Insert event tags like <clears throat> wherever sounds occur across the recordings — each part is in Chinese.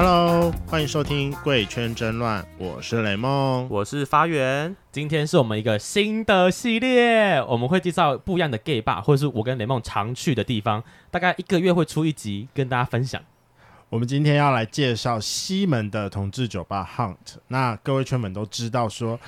Hello，欢迎收听《贵圈争乱》，我是雷梦，我是发源。今天是我们一个新的系列，我们会介绍不一样的 gay bar，或者是我跟雷梦常去的地方。大概一个月会出一集，跟大家分享。我们今天要来介绍西门的同志酒吧 Hunt。那各位圈粉都知道说。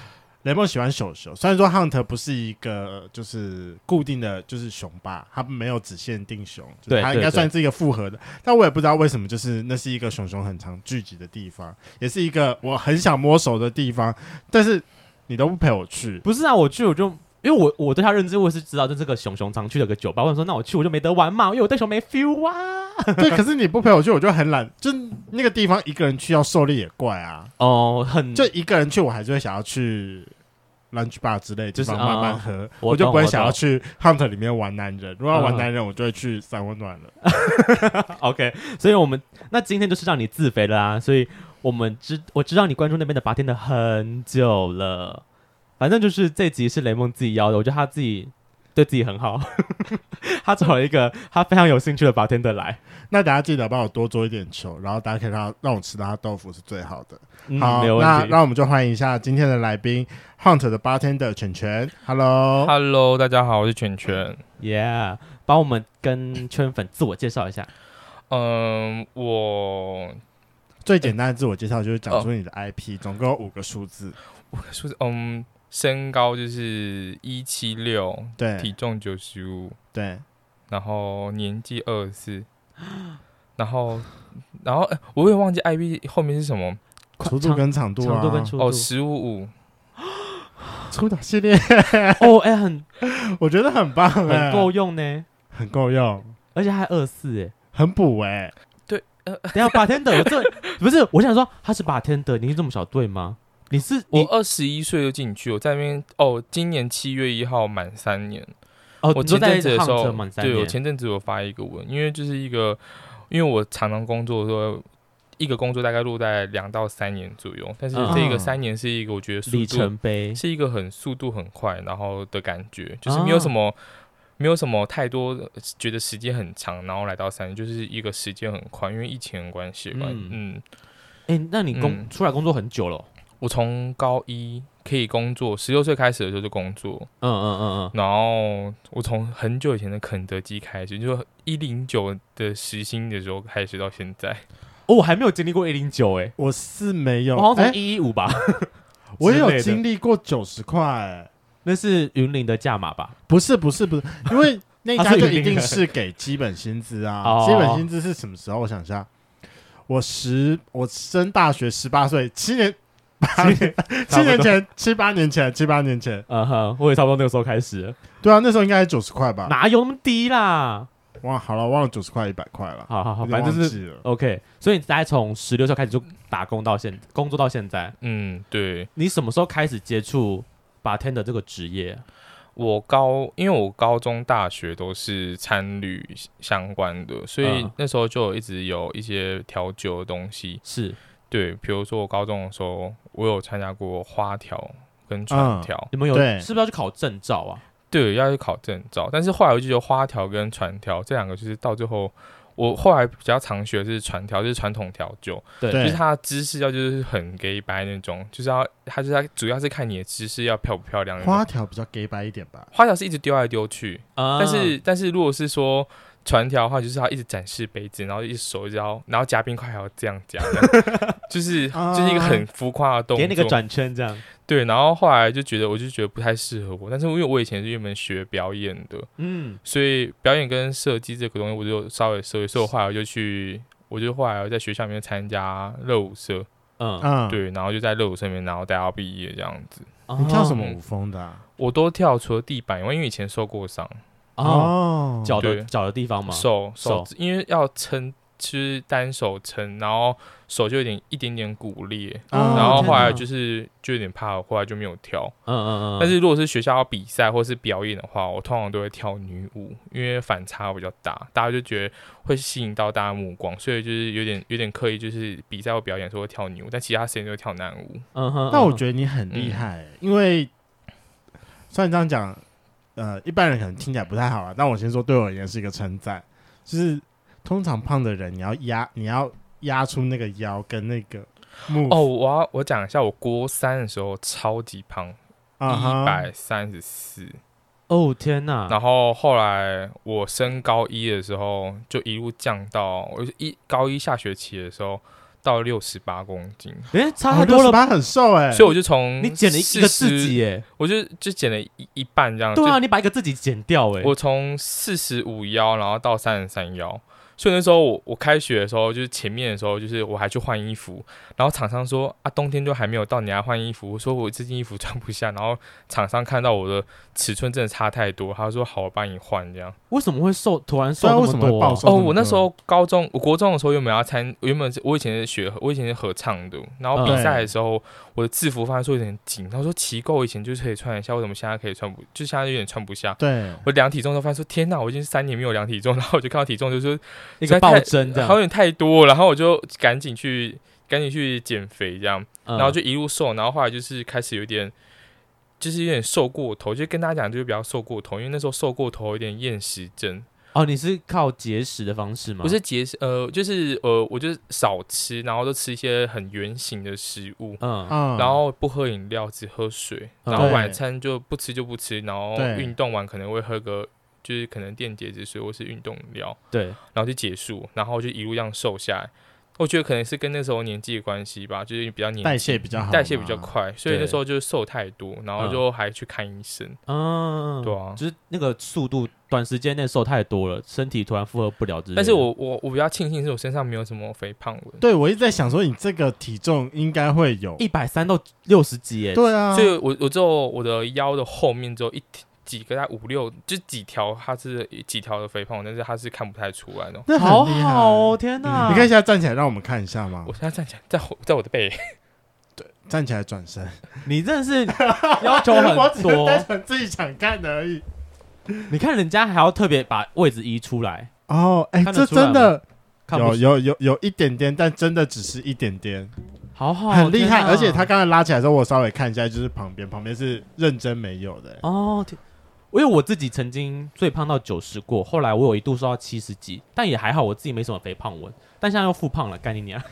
雷梦喜欢熊熊，虽然说 Hunt 不是一个就是固定的就是熊吧，它没有只限定熊，对，它应该算是一个复合的。但我也不知道为什么，就是那是一个熊熊很常聚集的地方，也是一个我很想摸熟的地方。但是你都不陪我去，不是啊？我去我就因为我我对他认知我是知道，就这个熊熊常去的个酒吧。我想说，那我去我就没得玩嘛，因为我对熊没 feel 啊。对，可是你不陪我去，我就很懒。就那个地方一个人去要狩猎也怪啊。哦，很就一个人去，我还是会想要去。Lunch bar 之类，就是慢慢喝，嗯、我就不会想要去 hunt 里面玩男人。如果要玩男人，我就会去三温暖了。<laughs> OK，所以我们那今天就是让你自肥了啊！所以我们知我知道你关注那边的 bartender 很久了，反正就是这集是雷梦自己邀的，我觉得他自己。对自己很好，<laughs> 他找了一个他非常有兴趣的 bartender 来。那大家记得帮我多做一点球，然后大家可以让让我吃到他豆腐是最好的。嗯、好，那让我们就欢迎一下今天的来宾，Hunt 的 bartender 犬犬。Hello，Hello，大家好，我是犬犬。Yeah，帮我们跟圈粉自我介绍一下。嗯，我最简单的自我介绍就是讲出你的 IP，、哦、总共有五个数字。五个数字，嗯。身高就是一七六，对，体重九十五，对，然后年纪二十四，然后，然后、欸、我也忘记 IB 后面是什么，粗度跟长度啊，长度跟粗度。哦，十五。五，出打系列。<laughs> 哦，哎、欸，很，<laughs> 我觉得很棒，很够用呢，很够用，而且还二十四，哎，很补哎、欸，对，呃，等下 <laughs> bartender 这不是，我想说他是 bartender，年纪这么小，对吗？你是你我二十一岁就进去，我在那边哦，今年七月一号满三年。哦，我前阵子的时候，对，我前阵子我发一个文，因为就是一个，因为我常常工作的时候，一个工作大概落在两到三年左右，但是这个三年是一个我觉得里程碑，是一个很速度很快，然后的感觉，就是没有什么，哦、没有什么太多觉得时间很长，然后来到三年就是一个时间很快，因为疫情的关系嘛，嗯，哎、嗯。欸，那你工、嗯、出来工作很久了、哦？我从高一可以工作，十六岁开始的时候就工作。嗯嗯嗯嗯。然后我从很久以前的肯德基开始，就一零九的时薪的时候开始到现在。哦，我还没有经历过一零九哎，我是没有，我好像从一一五吧。欸、我也有经历过九十块，那是云林的价码吧？不是不是不是，因为 <laughs> 那家就一定是给基本薪资啊。基本薪资是什么时候？我想一下，我十我升大学十八岁，七年。八年，七年前，七八年前，七八年前，嗯哼，我也差不多那个时候开始。对啊，那时候应该是九十块吧？哪有那么低啦？哇，好了，忘了九十块，一百块了。好好好，反正就是 OK。所以你大概从十六岁开始就打工到现，工作到现在。嗯，对。你什么时候开始接触 bartender 这个职业？我高，因为我高中、大学都是餐旅相关的，所以那时候就一直有一些调酒的东西。是。对，比如说我高中的时候，我有参加过花条跟传调，你们有对是不是要去考证照啊？对，要去考证照。但是后来我就觉得花条跟传条这两个，就是到最后，我后来比较常学的是传条，就是传统调酒，对，就是它的姿势要就是很 gay 白那种，就是要它就是它主要是看你的姿势要漂不漂亮。花条比较 gay 白一点吧，花条是一直丢来丢去，嗯、但是但是如果是说。传条的话，就是他一直展示杯子，然后一手一直要，然后加冰块还要这样夹，<laughs> 就是就是一个很浮夸的动作，给你个转圈这样。对，然后后来就觉得，我就觉得不太适合我。但是因为我以前是一门学表演的，嗯，所以表演跟设计这个东西，我就稍微涉猎。所以我后来我就去，我就后来我在学校里面参加热舞社，嗯嗯，对，然后就在热舞社里面，然后待到毕业这样子。你跳什么舞风的？我都跳，除了地板，因为因为以前受过伤。哦，脚的脚的地方嘛？手手，因为要撑，就是单手撑，然后手就有点一点点骨裂，然后后来就是就有点怕，后来就没有跳。嗯嗯嗯。但是如果是学校要比赛或是表演的话，我通常都会跳女舞，因为反差比较大，大家就觉得会吸引到大家目光，所以就是有点有点刻意，就是比赛或表演的时候会跳女舞，但其他时间就会跳男舞。嗯哼。那我觉得你很厉害，因为虽然这样讲。呃，一般人可能听起来不太好啊，但我先说，对我而言是一个称赞。就是通常胖的人，你要压，你要压出那个腰跟那个。哦，我要我讲一下，我国三的时候超级胖，一百三十四。哦天哪！然后后来我升高一的时候，就一路降到我一高一下学期的时候到六十八公斤。哎，差太多了吧？很瘦哎，所以我就从你减了一个自己哎，我就就减了一一半这样。对啊，你把一个自己减掉哎。我从四十五腰，然后到三十三腰。所以那时候我我开学的时候，就是前面的时候，就是我还去换衣服，然后厂商说啊，冬天就还没有到，你还换衣服？我说我这件衣服穿不下，然后厂商看到我的尺寸真的差太多，他说好，我帮你换这样。为什么会瘦？突然瘦那么多？为什么会暴瘦？哦，我那时候高中，我国中的时候原本要参，原本是我以前是学，我以前是合唱的，然后比赛的时候。嗯我的制服发现说有点紧，他说奇怪，我以前就是可以穿一下，为什么现在可以穿不？就现在有点穿不下。对，我量体重都发现说天哪，我已经三年没有量体重，然后我就看到体重就说一个暴增这样，好像有点太多，然后我就赶紧去赶紧去减肥这样，然后就一路瘦，然后后来就是开始有点就是有点瘦过头，就跟大家讲就是比较瘦过头，因为那时候瘦过头有点厌食症。哦，你是靠节食的方式吗？不是节食，呃，就是呃，我就是少吃，然后都吃一些很圆形的食物，嗯嗯，然后不喝饮料，只喝水，然后晚餐就不吃就不吃，然后运动完可能会喝个，就是可能电解质水或是运动饮料，对，然后就结束，然后就一路这样瘦下来。我觉得可能是跟那时候年纪的关系吧，就是比较年代谢比较好，代谢比较快，所以那时候就是瘦太多，然后就还去看医生。嗯，对啊，就是那个速度，短时间内瘦太多了，身体突然负荷不了。但是我我我比较庆幸是我身上没有什么肥胖纹。对，我一直在想说，你这个体重应该会有一百三到六十几，哎，对啊，所以我我只有我的腰的后面只有一几个，在五六就几条，它是几条的肥胖，但是它是看不太出来的。那好好哦，天哪！你可以现在站起来让我们看一下吗？我现在站起来，在在我的背。对，站起来转身。你真的是 <laughs> 要求很多，我只是单纯自己想看而已。你看人家还要特别把位置移出来哦，哎，这真的有有有有一点点，但真的只是一点点。好好，很厉害。而且他刚才拉起来的时候，我稍微看一下，就是旁边旁边是认真没有的哦。因为我自己曾经最胖到九十过，后来我有一度瘦到七十几，但也还好，我自己没什么肥胖纹。但现在又复胖了，干你娘！<laughs>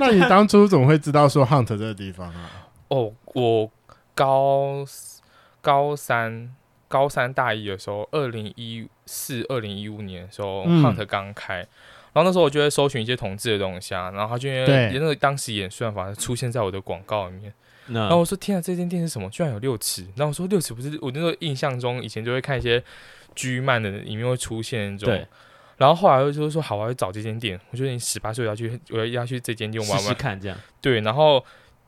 那你当初怎么会知道说 Hunt 这个地方啊？哦，我高高三高三大一的时候，二零一四、二零一五年的时候、嗯、，Hunt 刚开，然后那时候我就会搜寻一些同志的东西啊，然后他就因为那个当时演算法出现在我的广告里面。然后我说：“天啊，这间店是什么？居然有六尺！”然后我说：“六尺不是我那时候印象中，以前就会看一些居漫的里面会出现那种。对”然后后来我就说：“好，我要找这间店。”我觉得你十八岁要去，我要要去这间店玩玩看这样。对，然后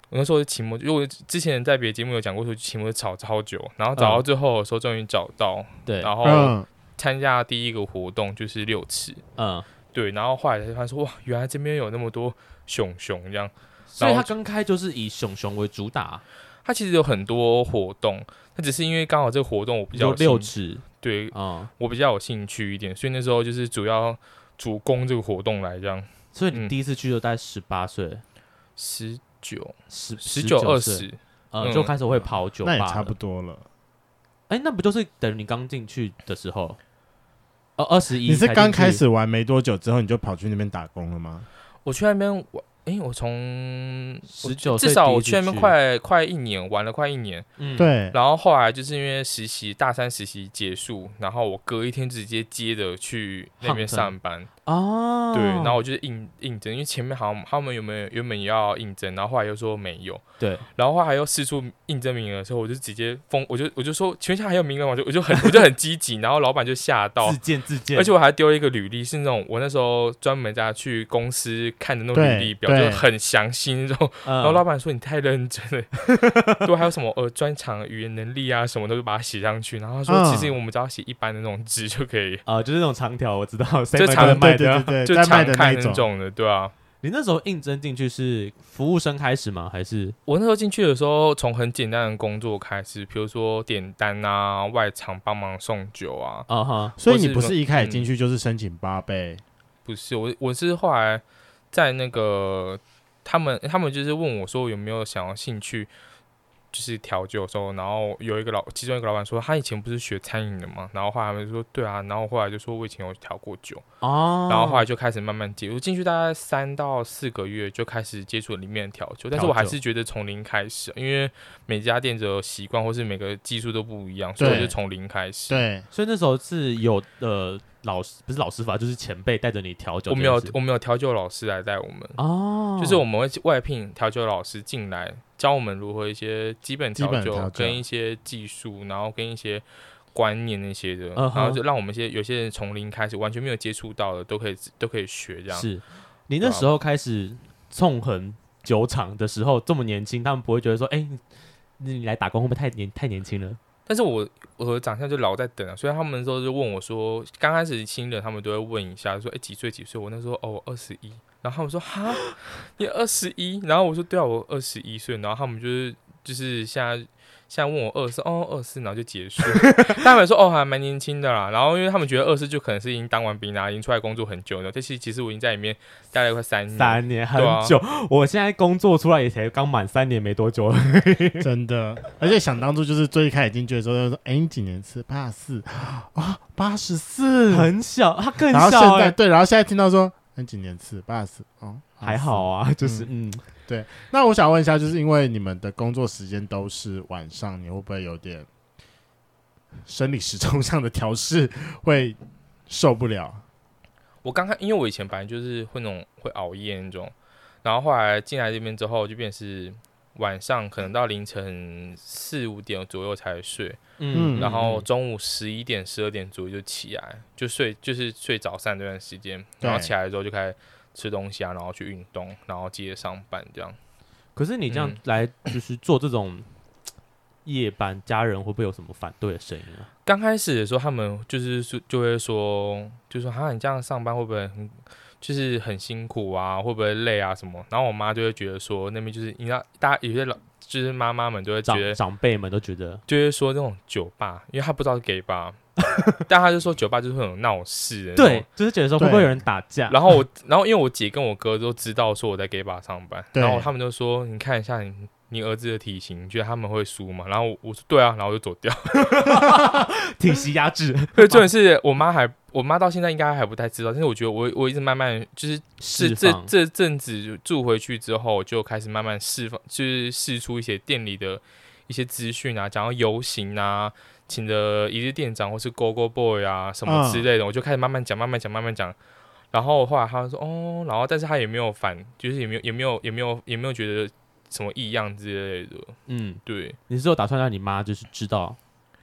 我那时候期末，因为我之前在别的节目有讲过，说期末吵超久，然后找到最后的时候终于找到。对，然后参加第一个活动就是六尺。嗯，对，然后后来才发现说：“哇，原来这边有那么多熊熊这样。”所以他刚开就是以熊熊为主打，他其实有很多活动，他只是因为刚好这个活动我比较六尺，对啊，嗯、我比较有兴趣一点，所以那时候就是主要主攻这个活动来这样。所以你第一次去就大概十八岁，十九、十十九、二十，呃，就开始会跑酒吧，那也差不多了。哎、欸，那不就是等于你刚进去的时候？哦，二十一，你是刚开始玩没多久之后你就跑去那边打工了吗？我去那边玩。哎、欸，我从十九，至少我去那边快快一年，玩了快一年。嗯，对。然后后来就是因为实习，大三实习结束，然后我隔一天直接接着去那边上班。哦，对，然后我就是应应征，因为前面好像他们有没有原本也要应征，然后后来又说没有，对，然后后来还又试出应征名额的时候，我就直接封，我就我就说请问一下还有名额吗？我就我就很我就很积极，然后老板就吓到，自荐自荐，而且我还丢了一个履历，是那种我那时候专门在去公司看的那种履历表，就很详细那种，然后老板说你太认真了，<laughs> 对，还有什么呃专长语言能力啊什么都把它写上去，然后他说其实我们只要写一般的那种字就可以，啊，就是那种长条，我知道，<laughs> 就长的卖。对对对，就常看那种的，对啊。你那时候应征进去是服务生开始吗？还是我那时候进去的时候，从很简单的工作开始，比如说点单啊、外场帮忙送酒啊。啊哈，所以你不是一开始进去就是申请八倍？不是，我我是后来在那个他们他们就是问我说有没有想要兴趣。就是调酒的时候，然后有一个老，其中一个老板说，他以前不是学餐饮的嘛，然后后来他们就说，对啊，然后后来就说我以前有调过酒，哦，然后后来就开始慢慢接触进去，大概三到四个月就开始接触里面的调酒，但是我还是觉得从零开始，因为每家店的习惯或是每个技术都不一样，所以我就从零开始。对，所以那时候是有呃。老师不是老师傅，就是前辈带着你调酒。我们有我们有调酒老师来带我们哦，就是我们会外聘调酒老师进来教我们如何一些基本调酒跟一些技术，然后跟一些观念那些的，然后就让我们一些有些人从零开始完全没有接触到的都可以都可以学这样。是你那时候开始纵横酒厂的时候这么年轻，他们不会觉得说，哎，你来打工会不会太年太年轻了？但是我我的长相就老在等啊，所以他们说就问我说，刚开始新人他们都会问一下，说哎几岁几岁？我那时候哦二十一，然后他们说哈你二十一，然后我说对啊我二十一岁，然后他们就是就是现在。现在问我二四哦二四，然后就结束。<laughs> 他们说哦还蛮年轻的啦，然后因为他们觉得二四就可能是已经当完兵啦，已经出来工作很久了。但是其实我已经在里面待了快三年，三年很久。啊、我现在工作出来也才刚满三年没多久，<laughs> 真的。而且想当初就是最开始进去的时候，就说哎你几年次？八十四啊八十四，很小，他更小。然后现在对，然后现在听到说你几年次？八十四哦还好啊，就是嗯。嗯对，那我想问一下，就是因为你们的工作时间都是晚上，你会不会有点生理时钟上的调试会受不了？我刚开，因为我以前本来就是会那种会熬夜那种，然后后来进来这边之后，就变成是晚上可能到凌晨四五点左右才睡，嗯，然后中午十一点、十二点左右就起来，就睡，就是睡早上这段时间，然后起来之后就开始。吃东西啊，然后去运动，然后接着上班这样。可是你这样来就是做这种夜班，家人会不会有什么反对的声音啊？刚开始的时候，他们就是说就会说，就说哈，你这样上班会不会很就是很辛苦啊？会不会累啊什么？然后我妈就会觉得说，那边就是你知道，大家有些老就是妈妈们都会觉得，长辈们都觉得，就会说那种酒吧，因为他不知道是 gay 吧。<laughs> 但他就说酒吧就是会有闹事，对，就是觉得说会不会有人打架。然后我，然后因为我姐跟我哥都知道说我在 gay 吧上班，然后他们就说：“你看一下你你儿子的体型，你觉得他们会输吗？”然后我，我说：“对啊。”然后我就走掉，<laughs> 体型压制。对，重点是我妈还，我妈到现在应该还不太知道，但是我觉得我我一直慢慢就是是这这阵子住回去之后，就开始慢慢释放，就是释出一些店里的一些资讯啊，讲到游行啊。请的一日店长或是 Go Go Boy 啊什么之类的，嗯、我就开始慢慢讲，慢慢讲，慢慢讲。然后后来他说哦，然后但是他也没有反，就是也没有也没有也没有也没有觉得什么异样之类的。嗯，对。你是有打算让你妈就是知道，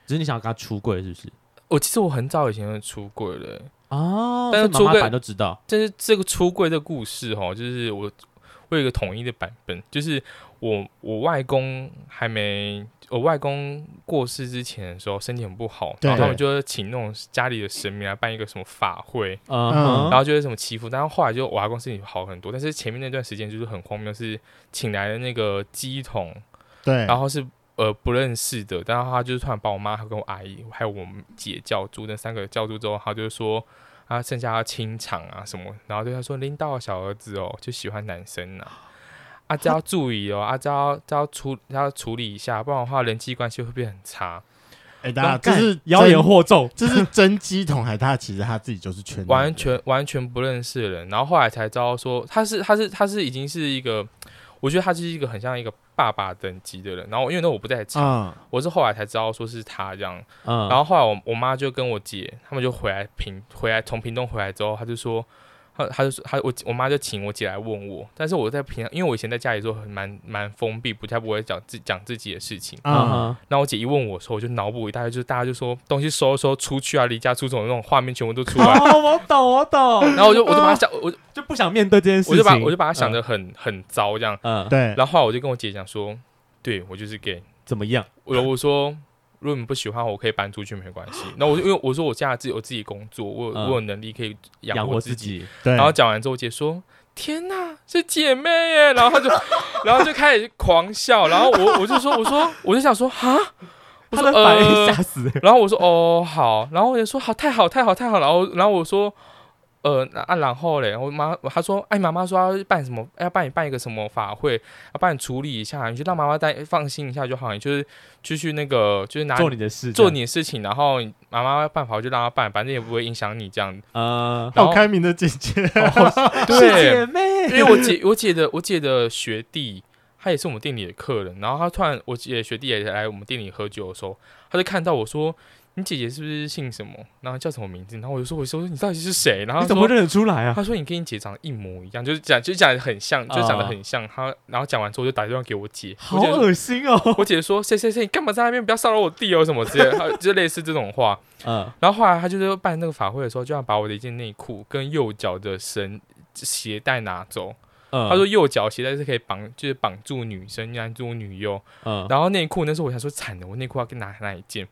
只是你想要跟她出柜，是不是？我其实我很早以前就出柜了哦，但是出柜都知道。但是这个出柜的故事哈，就是我我有一个统一的版本，就是我我外公还没。我外公过世之前的时候，身体很不好，然后他们就会请那种家里的神明来办一个什么法会，嗯，然后就是什么祈福。但是后来就我外公身体好很多，但是前面那段时间就是很荒谬，是请来的那个鸡桶，对，然后是呃不认识的，但是他就是突然把我妈跟我阿姨还有我们姐叫住，那三个叫住之后，他就说啊剩下要清场啊什么，然后对他说领导小儿子哦就喜欢男生啊。阿、啊、这要注意哦，阿这要这要处要处理一下，不然的话人际关系会变很差。哎、欸，大家这是妖言惑众，这是真乩童还是 <laughs> 他其实他自己就是圈完全完全不认识的人，然后后来才知道说他是他是他是已经是一个，我觉得他就是一个很像一个爸爸等级的人。然后因为那我不在场，嗯、我是后来才知道说是他这样。嗯、然后后来我我妈就跟我姐他们就回来平回来从屏东回来之后，他就说。他他就说他我我妈就请我姐来问我，但是我在平常，因为我以前在家里时候很蛮蛮封闭，不太不会讲自讲自己的事情。然后我姐一问我说，我就脑补一大概，就是大家就说东西收收出去啊，离家出走的那种画面全部都出来。哦，我懂我懂。然后我就我就把他想，我就不想面对这件事情，我就把我就把他想的很、嗯、很糟这样。嗯，对。然后后来我就跟我姐讲说，对我就是 gay，怎么样？我我说。如果你不喜欢我，可以搬出去，没关系。那我就因为我说我现在自己我自己工作，我我有能力可以养活自己。对。然后讲完之后，我姐说：“天哪，是姐妹耶！”然后她就，<laughs> 然后就开始狂笑。然后我我就说：“我说我就想说哈，我说呃吓死。”然后我说：“哦好。”然后我就说：“好，太好，太好，太好。”然后然后我说：“呃，啊，然后嘞，我妈她说，哎，妈妈说要办什么，要帮你办一个什么法会，要帮你处理一下，你就让妈妈带放心一下就好，你就是继续那个，就是拿做你的事，做你的事情，然后妈妈办法就让她办，反正也不会影响你这样。嗯，好开明的姐姐，<laughs> 对，姐妹，因为我姐，我姐的，我姐的学弟。他也是我们店里的客人，然后他突然，我姐学弟也来我们店里喝酒的时候，他就看到我说：“你姐姐是不是姓什么？然后叫什么名字？”然后我就说：“我说你到底是谁？”然后你怎么认得出来啊？他说：“你跟你姐长得一模一样，就是讲就讲的很像，就长得很像。”他然后讲完之后就打电话给我姐，好恶心哦！我姐说：“谁谁谁，你干嘛在那边？不要骚扰我弟哦，什么之类的，就类似这种话。<laughs> ”嗯，然后后来他就是办那个法会的时候，就要把我的一件内裤跟右脚的绳鞋带拿走。嗯、他说右脚鞋带是可以绑，就是绑住女生，拦住女优。嗯，然后内裤那时候我想说惨了，我内裤要跟哪哪一件？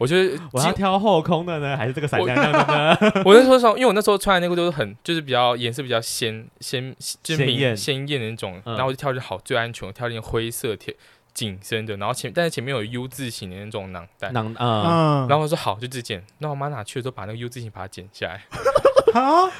我觉得我要挑后空的呢，还是这个闪亮亮的呢？我，<laughs> 我那时候说，因为我那时候穿的内裤都是很，就是比较颜色比较鲜鲜，就是明鲜艳的那种。嗯、然后我就挑着好最安全，我挑一件灰色贴紧身的，然后前但是前面有 U 字型的那种囊袋。囊嗯，然后我说好就这件。那我妈拿去的时候把那个 U 字型把它剪下来。<laughs> 啊？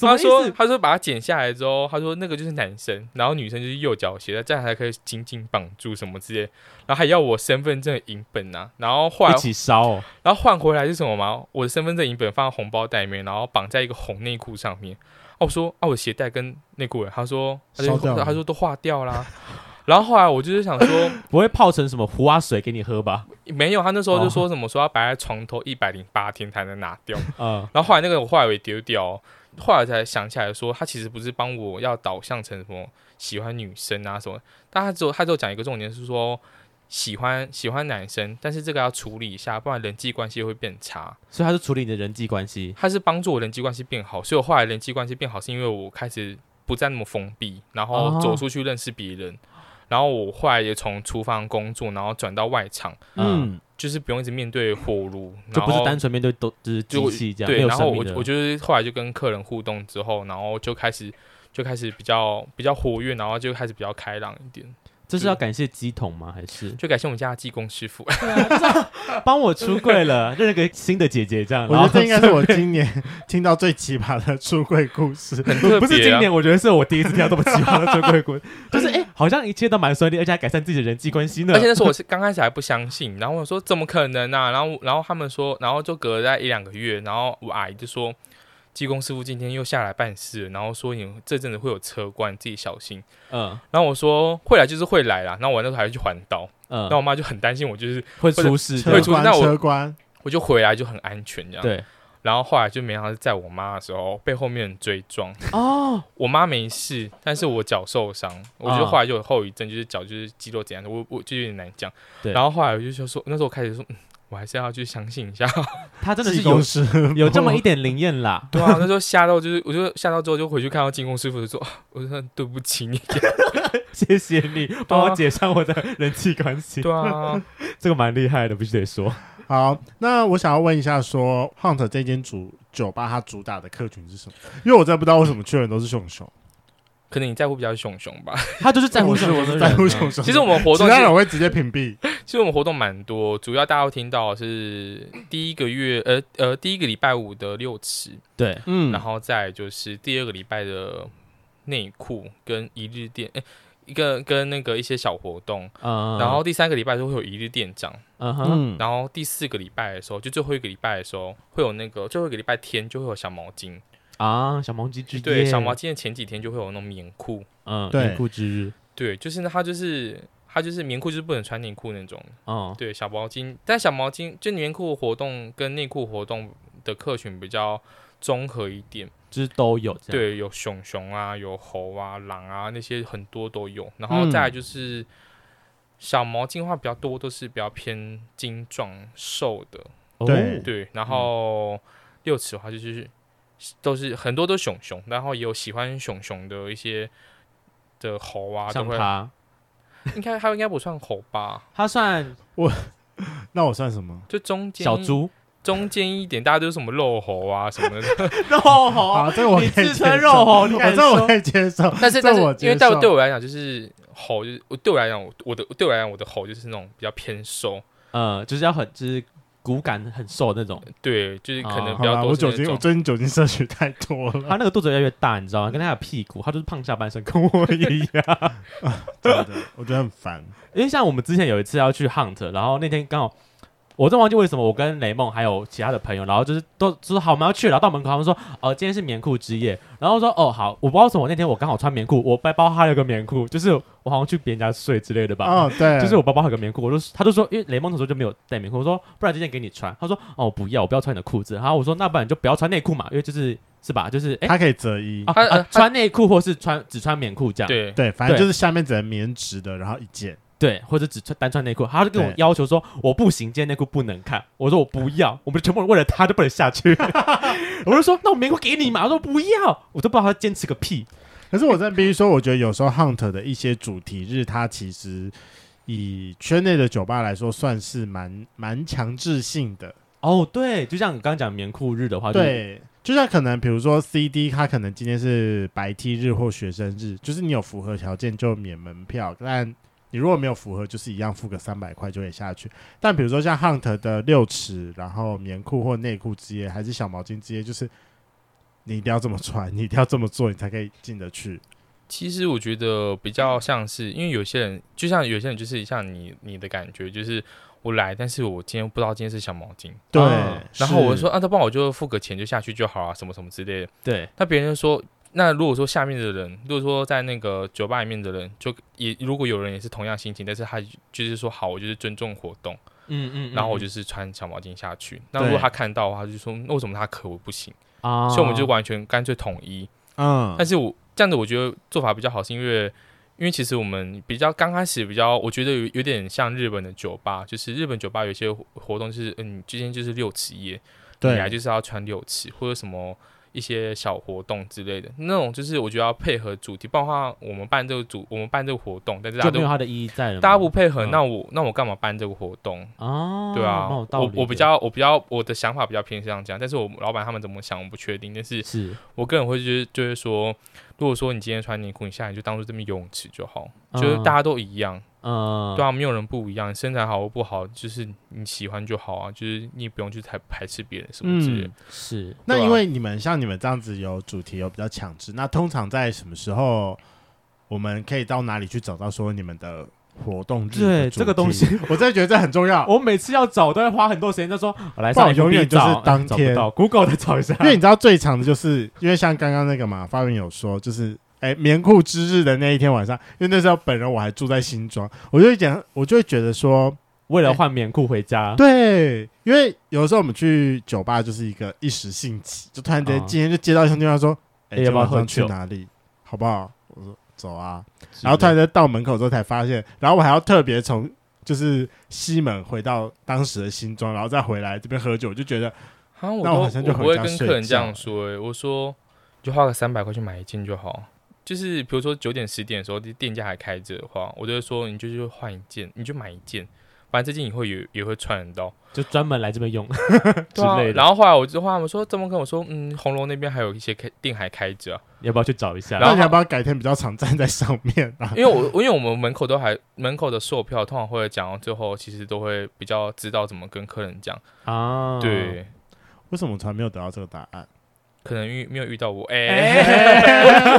他说：“他说把它剪下来之后，他说那个就是男生，然后女生就是右脚鞋，这样才可以紧紧绑住什么之类。然后还要我身份证影本呐、啊，然后换一起烧、哦，然后换回来是什么吗？我的身份证影本放在红包袋里面，然后绑在一个红内裤上面。哦，我说啊，我鞋带跟内裤，他说他就他说都化掉啦。<laughs> 然后后来我就是想说，不会泡成什么胡花水给你喝吧？<laughs> 没有，他那时候就说什么说要摆在床头一百零八天才能拿掉。<laughs> 嗯，然后后来那个我后来也丢掉。”后来才想起来说，他其实不是帮我要导向成什么喜欢女生啊什么，但他只有他只有讲一个重点是说喜欢喜欢男生，但是这个要处理一下，不然人际关系会变差。所以他是处理你的人际关系，他是帮助我人际关系变好。所以我后来人际关系变好，是因为我开始不再那么封闭，然后走出去认识别人。哦、然后我后来也从厨房工作，然后转到外场，嗯。嗯就是不用一直面对火炉，就不是单纯面对都就是机器这样。对，然后我我就是后来就跟客人互动之后，然后就开始就开始比较比较活跃，然后就开始比较开朗一点。这是要感谢鸡桶吗？还是就感谢我们家的济公师傅，<laughs> 帮我出柜了，认了个新的姐姐这样。我觉得这应该是我今年 <laughs> 听到最奇葩的出柜故事，<laughs> 不是今年，我觉得是我第一次听到这么奇葩的出柜故事。就是哎，好像一切都蛮顺利，而且还改善自己的人际关系呢。而且那时候我是刚开始还不相信，然后我说怎么可能啊？然后然后他们说，然后就隔了在一两个月，然后我阿姨就说。济公师傅今天又下来办事，然后说你这阵子会有车关，自己小心。嗯，然后我说会来就是会来啦。然后我那时候还要去环岛，嗯，那我妈就很担心我，就是会出事，会出事。那我车关，我就回来就很安全这样。对，然后后来就没想到是在我妈的时候被后面人追撞。哦，我妈没事，但是我脚受伤，我觉得后来就有后遗症，就是脚就是肌肉怎样的，我我就有点难讲。对，然后后来我就说说，那时候我开始说。我还是要去相信一下，<laughs> 他真的是有有这么一 <laughs> 点灵验啦。对啊，那时候吓到就是，我就吓到之后就回去看到济公师傅就说，<laughs> 我说对不起你，谢谢你帮我解上我的人际关系。对啊，这个蛮厉害的，必须得说。好，那我想要问一下说，说 Hunt 这间主酒吧它主打的客群是什么？因为我真的不知道为什么去的人都是熊熊。可能你在乎比较熊熊吧，<laughs> 他就是在乎熊熊，是在乎熊熊。其实我们活动，其他人会直接屏蔽。其实我们活动蛮多，主要大家都听到是第一个月，呃呃，第一个礼拜五的六尺，对，嗯，然后再就是第二个礼拜的内裤跟一日店，哎，一个跟那个一些小活动，嗯，然后第三个礼拜就会有一日店长，嗯哼，然后第四个礼拜的时候，就最后一个礼拜的时候，会有那个最后一个礼拜天就会有小毛巾。啊，小毛巾之夜，对，小毛巾的前几天就会有那种棉裤，嗯，棉裤之日，对，就是那它就是它就是棉裤就是不能穿内裤那种，哦，对，小毛巾，但小毛巾就棉裤活动跟内裤活动的客群比较综合一点，就是都有，对，有熊熊啊，有猴啊，狼啊那些很多都有，然后再来就是小毛巾的话比较多都是比较偏精壮瘦的，对。对，然后六尺的话就是。都是很多都熊熊，然后也有喜欢熊熊的一些的猴啊，像他，应该他应该不算猴吧？他算我，那我算什么？就中间小猪，中间一点，大家都是什么肉猴啊什么的 <laughs> 肉猴啊，这个我可以接受，肉猴，反正我可以接受。但是但是，因为对对我来讲，就是猴，就是我对我来讲，我的对我来讲，我的猴就是那种比较偏瘦，嗯，就是要很就是。骨感很瘦那种。对，就是可能比较多。我酒精，我最近酒精摄取太多了。他那个肚子越来越大，你知道吗？跟他的屁股，他就是胖下半身，跟我一样。<laughs> 真的，我觉得很烦。因为像我们之前有一次要去 hunt，然后那天刚好。我真忘记为什么我跟雷梦还有其他的朋友，然后就是都说好我们要去，然后到门口他们说哦今天是棉裤之夜，然后说哦好，我不知道为什么那天我刚好穿棉裤，我背包还有个棉裤，就是我好像去别人家睡之类的吧。哦对，就是我包包还有个棉裤，我就他就说因为雷梦那时候就没有带棉裤，我说不然这件给你穿，他说哦我不要，我不要穿你的裤子，然后我说那不然你就不要穿内裤嘛，因为就是是吧，就是哎，他可以择一，啊。啊、穿内裤或是穿只穿棉裤这样，对。对，反正就是下面只能棉质的，然后一件。对，或者只穿单穿内裤，他就跟我要求说我不行，今天内裤不能看。我说我不要，我们全部人为了他就不能下去。<laughs> 我就说那我棉裤给你嘛。我说不要，我都不知道他坚持个屁。可是我在必须说，我觉得有时候 Hunt 的一些主题日，它其实以圈内的酒吧来说，算是蛮蛮强制性的。哦，对，就像你刚刚讲棉裤日的话，对，就像可能比如说 CD，它可能今天是白 T 日或学生日，就是你有符合条件就免门票，但你如果没有符合，就是一样付个三百块就可以下去。但比如说像 Hunt 的六尺，然后棉裤或内裤之夜，还是小毛巾之夜，就是你一定要这么穿，你一定要这么做，你才可以进得去。其实我觉得比较像是，因为有些人就像有些人就是像你你的感觉，就是我来，但是我今天不知道今天是小毛巾，对。啊、然后我就说啊，那帮我就付个钱就下去就好啊，什么什么之类的。对。那别人就说。那如果说下面的人，如果说在那个酒吧里面的人，就也如果有人也是同样心情，但是他就是说好，我就是尊重活动，嗯嗯，嗯，然后我就是穿小毛巾下去。那如果他看到的话，就说那为什么他可我不行啊？所以我们就完全干脆统一。嗯，但是我这样子我觉得做法比较好，是因为因为其实我们比较刚开始比较，我觉得有有点像日本的酒吧，就是日本酒吧有些活动就是嗯，今天就是六尺夜，对，你来就是要穿六尺或者什么。一些小活动之类的，那种就是我觉得要配合主题，不然的话我们办这个主，我们办这个活动，但是大家都就没有它的意义在了。大家不配合，嗯、那我那我干嘛办这个活动啊？对啊，我我比较我比较我的想法比较偏向这样，但是我老板他们怎么想我不确定，但是是我个人会就是就是说，如果说你今天穿内裤，你下来就当做这边游泳池就好，嗯、就是大家都一样。嗯，对啊，没有人不一样，身材好或不好，就是你喜欢就好啊，就是你也不用去太排斥别人什么之类的。嗯、是，那因为你们像你们这样子有主题有比较强制，那通常在什么时候我们可以到哪里去找到说你们的活动日？对，这个东西我真的觉得这很重要。我每次要找都要花很多时间，就说我来找，永远就是当天、嗯、Google 的找一下。因为你知道最长的就是因为像刚刚那个嘛，发源有说就是。哎，棉裤之日的那一天晚上，因为那时候本人我还住在新庄，我就会讲，我就会觉得说，为了换棉裤回家，对，因为有的时候我们去酒吧就是一个一时兴起，就突然间今天就接到一通电话说，哎，要不要喝去哪里，好不好？我说走啊，然后突然间到门口之后才发现，然后我还要特别从就是西门回到当时的新庄，然后再回来这边喝酒，我就觉得，啊，我好像就不会跟客人这样说，哎，我说就花个三百块去买一件就好。就是比如说九点十点的时候，店家还开着的话，我就会说你就去换一件，你就买一件，反正这件以后也也会穿得到，就专门来这边用 <laughs> 之类的。然后后来我就话他们说怎么跟我说，嗯，红楼那边还有一些开店还开着，啊，要不要去找一下？然后你要不要改天比较常站在上面啊？<laughs> 因为我因为我们门口都还门口的售票通常会讲到最后，其实都会比较知道怎么跟客人讲啊。对，为什么我从来没有得到这个答案？可能遇没有遇到我，<laughs> 哎、欸，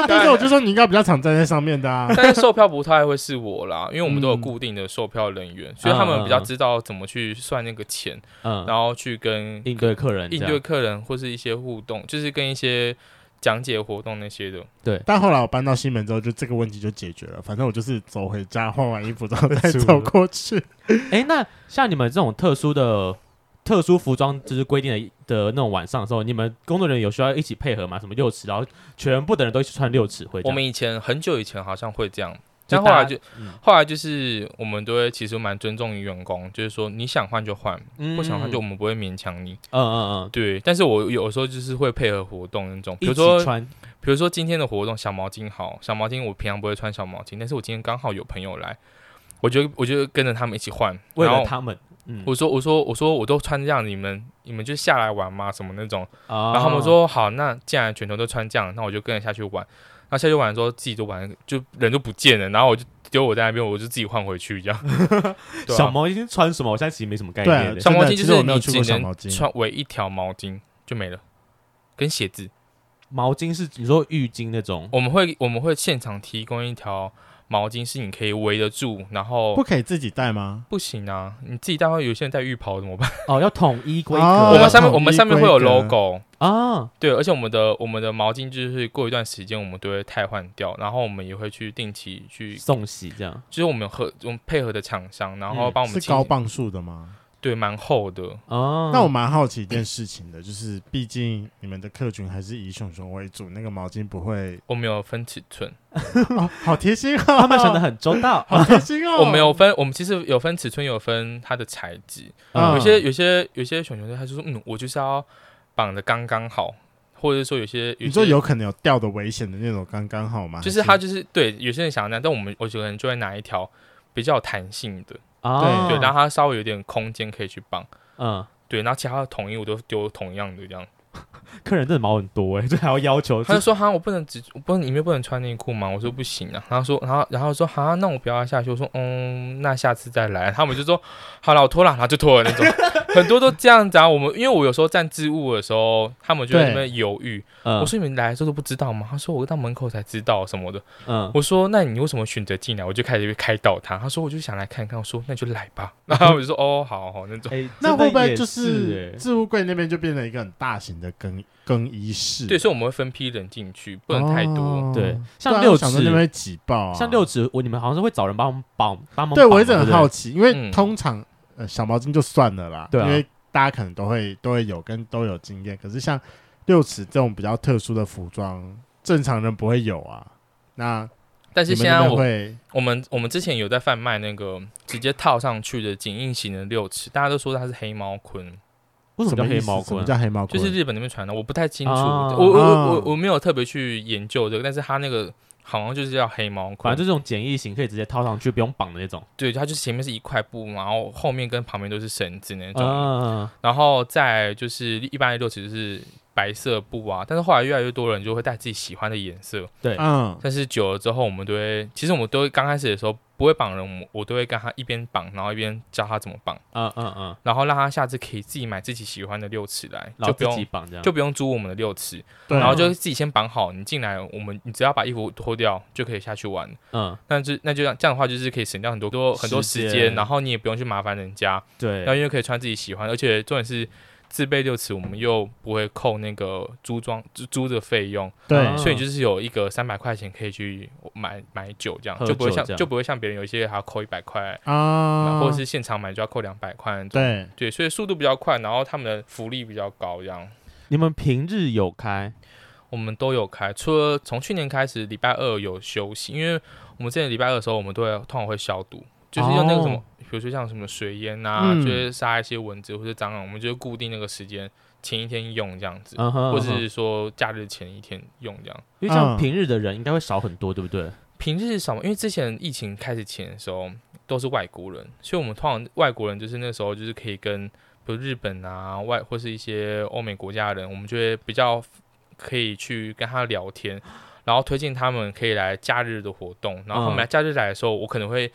<laughs> 但是我就说你应该比较常站在上面的啊。<laughs> 但是售票不太会是我啦，因为我们都有固定的售票人员，嗯、所以他们比较知道怎么去算那个钱，嗯，然后去跟应对客人、应对客人或是一些互动，就是跟一些讲解活动那些的。对，但后来我搬到西门之后，就这个问题就解决了。反正我就是走回家换完衣服之后再走过去。哎、欸，那像你们这种特殊的。特殊服装就是规定的的那种晚上的时候，你们工作人员有需要一起配合吗？什么六尺，然后全部的人都一起穿六尺会？我们以前很久以前好像会这样，但后来就、嗯、后来就是我们都会其实蛮尊重于员工，就是说你想换就换，嗯、不想换就我们不会勉强你。嗯嗯嗯，对。但是我有时候就是会配合活动那种，比如说穿，比如说今天的活动小毛巾好，小毛巾我平常不会穿小毛巾，但是我今天刚好有朋友来，我就我就跟着他们一起换，为了他们。嗯、我说我说我说我都穿这样，你们你们就下来玩嘛？什么那种？哦、然后他们说好，那既然全都都穿这样，那我就跟着下去玩。然后下去玩的时候，自己都玩，就人都不见了。然后我就丢我在那边，我就自己换回去这样。<laughs> 啊、小毛巾穿什么？我现在其实没什么概念。小毛巾就是你只能穿围一条毛巾就没了，跟鞋子。毛巾是你说浴巾那种？我们会我们会现场提供一条。毛巾是你可以围得住，然后不可以自己带吗？不行啊，你自己带会，有些人带浴袍怎么办？<laughs> 哦，要统一规格。哦、我们上面我们上面会有 logo 啊，对，而且我们的我们的毛巾就是过一段时间我们都会汰换掉，然后我们也会去定期去送洗，这样。就是我们和我们配合的厂商，然后帮我们、嗯、是高磅数的吗？对，蛮厚的哦。那我蛮好奇一件事情的，就是毕竟你们的客群还是以熊熊为主，那个毛巾不会，我们有分尺寸，<laughs> 哦、好贴心哦，他们想的很周到，<laughs> 好贴心哦。我们有分，我们其实有分尺寸，有分它的材质、嗯，有些有些有些熊熊他就说，嗯，我就是要绑的刚刚好，或者说有些，有些你说有可能有掉的危险的那种刚刚好吗？就是他就是对，有些人想要那样，但我们我有可能就会拿一条比较有弹性的。哦、对对，然后它稍微有点空间可以去绑，嗯，对，然后其他的统一我都丢同样的这样。客人真的毛很多哎、欸，<laughs> 这还要要求？他就说哈，我不能只，我不能里面不能穿内裤吗？我说不行啊。然后说，然后然后说哈，那我不要下去。我说嗯，那下次再来。他们就说好了，我脱了，然后就脱了那种。<laughs> 很多都这样子啊。我们因为我有时候站置物的时候，他们就在那边犹豫。我说你们来的时候都不知道吗？他说我到门口才知道什么的。嗯，我说那你为什么选择进来？我就开始开导他。他说我就想来看看。我说那就来吧。<laughs> 然后我就说哦，好好那种。欸、那会不会就是置物柜那边就变成一个很大型的更更衣室？对，所以我们会分批人进去，不能太多。哦、对，像六尺那边挤爆、啊。像六尺，我你们好像是会找人帮我们绑，帮忙。对，我一直很好奇，因为通常、嗯、呃小毛巾就算了啦，对、啊，因为大家可能都会都会有跟都有经验。可是像六尺这种比较特殊的服装，正常人不会有啊。那但是现在我会，我们我们之前有在贩卖那个直接套上去的紧硬型的六尺，大家都说它是黑猫鲲。为什么叫黑猫鲲？什么叫黑猫鲲？就是日本那边传的，我不太清楚。啊、我我我我没有特别去研究这个，但是它那个好像就是叫黑猫鲲，反正就这种简易型，可以直接套上去，不用绑的那种。对，它就是前面是一块布，然后后面跟旁边都是绳子那种。啊、然后再就是一般的六尺就是。白色布啊，但是后来越来越多人就会带自己喜欢的颜色。对，嗯。但是久了之后，我们都会，其实我们都会刚开始的时候不会绑人，我我都会跟他一边绑，然后一边教他怎么绑。嗯嗯嗯。然后让他下次可以自己买自己喜欢的六尺来，就不用绑这样，就不用租我们的六尺。对。然后就自己先绑好，你进来，我们你只要把衣服脱掉就可以下去玩。嗯。那就那就这样这样的话，就是可以省掉很多多很多时间，然后你也不用去麻烦人家。对。然后因为可以穿自己喜欢，而且重点是。自备六尺，我们又不会扣那个租装租租的费用，对，所以就是有一个三百块钱可以去买买酒，这样就不会像就不会像别人有一些还要扣一百块啊，或者是现场买就要扣两百块，对对，所以速度比较快，然后他们的福利比较高，这样。你们平日有开？我们都有开，除了从去年开始礼拜二有休息，因为我们之前礼拜二的时候，我们都会通常会消毒，就是用那个什么。哦比如说像什么水烟啊，嗯、就是杀一些蚊子或者蟑螂，我们就固定那个时间，前一天用这样子，嗯、或者是说假日前一天用这样。因为像平日的人应该会少很多，对不对？平日少，因为之前疫情开始前的时候都是外国人，所以我们通常外国人就是那时候就是可以跟比如日本啊外或是一些欧美国家的人，我们就会比较可以去跟他聊天，然后推荐他们可以来假日的活动，然后他们来假日来的时候，我可能会。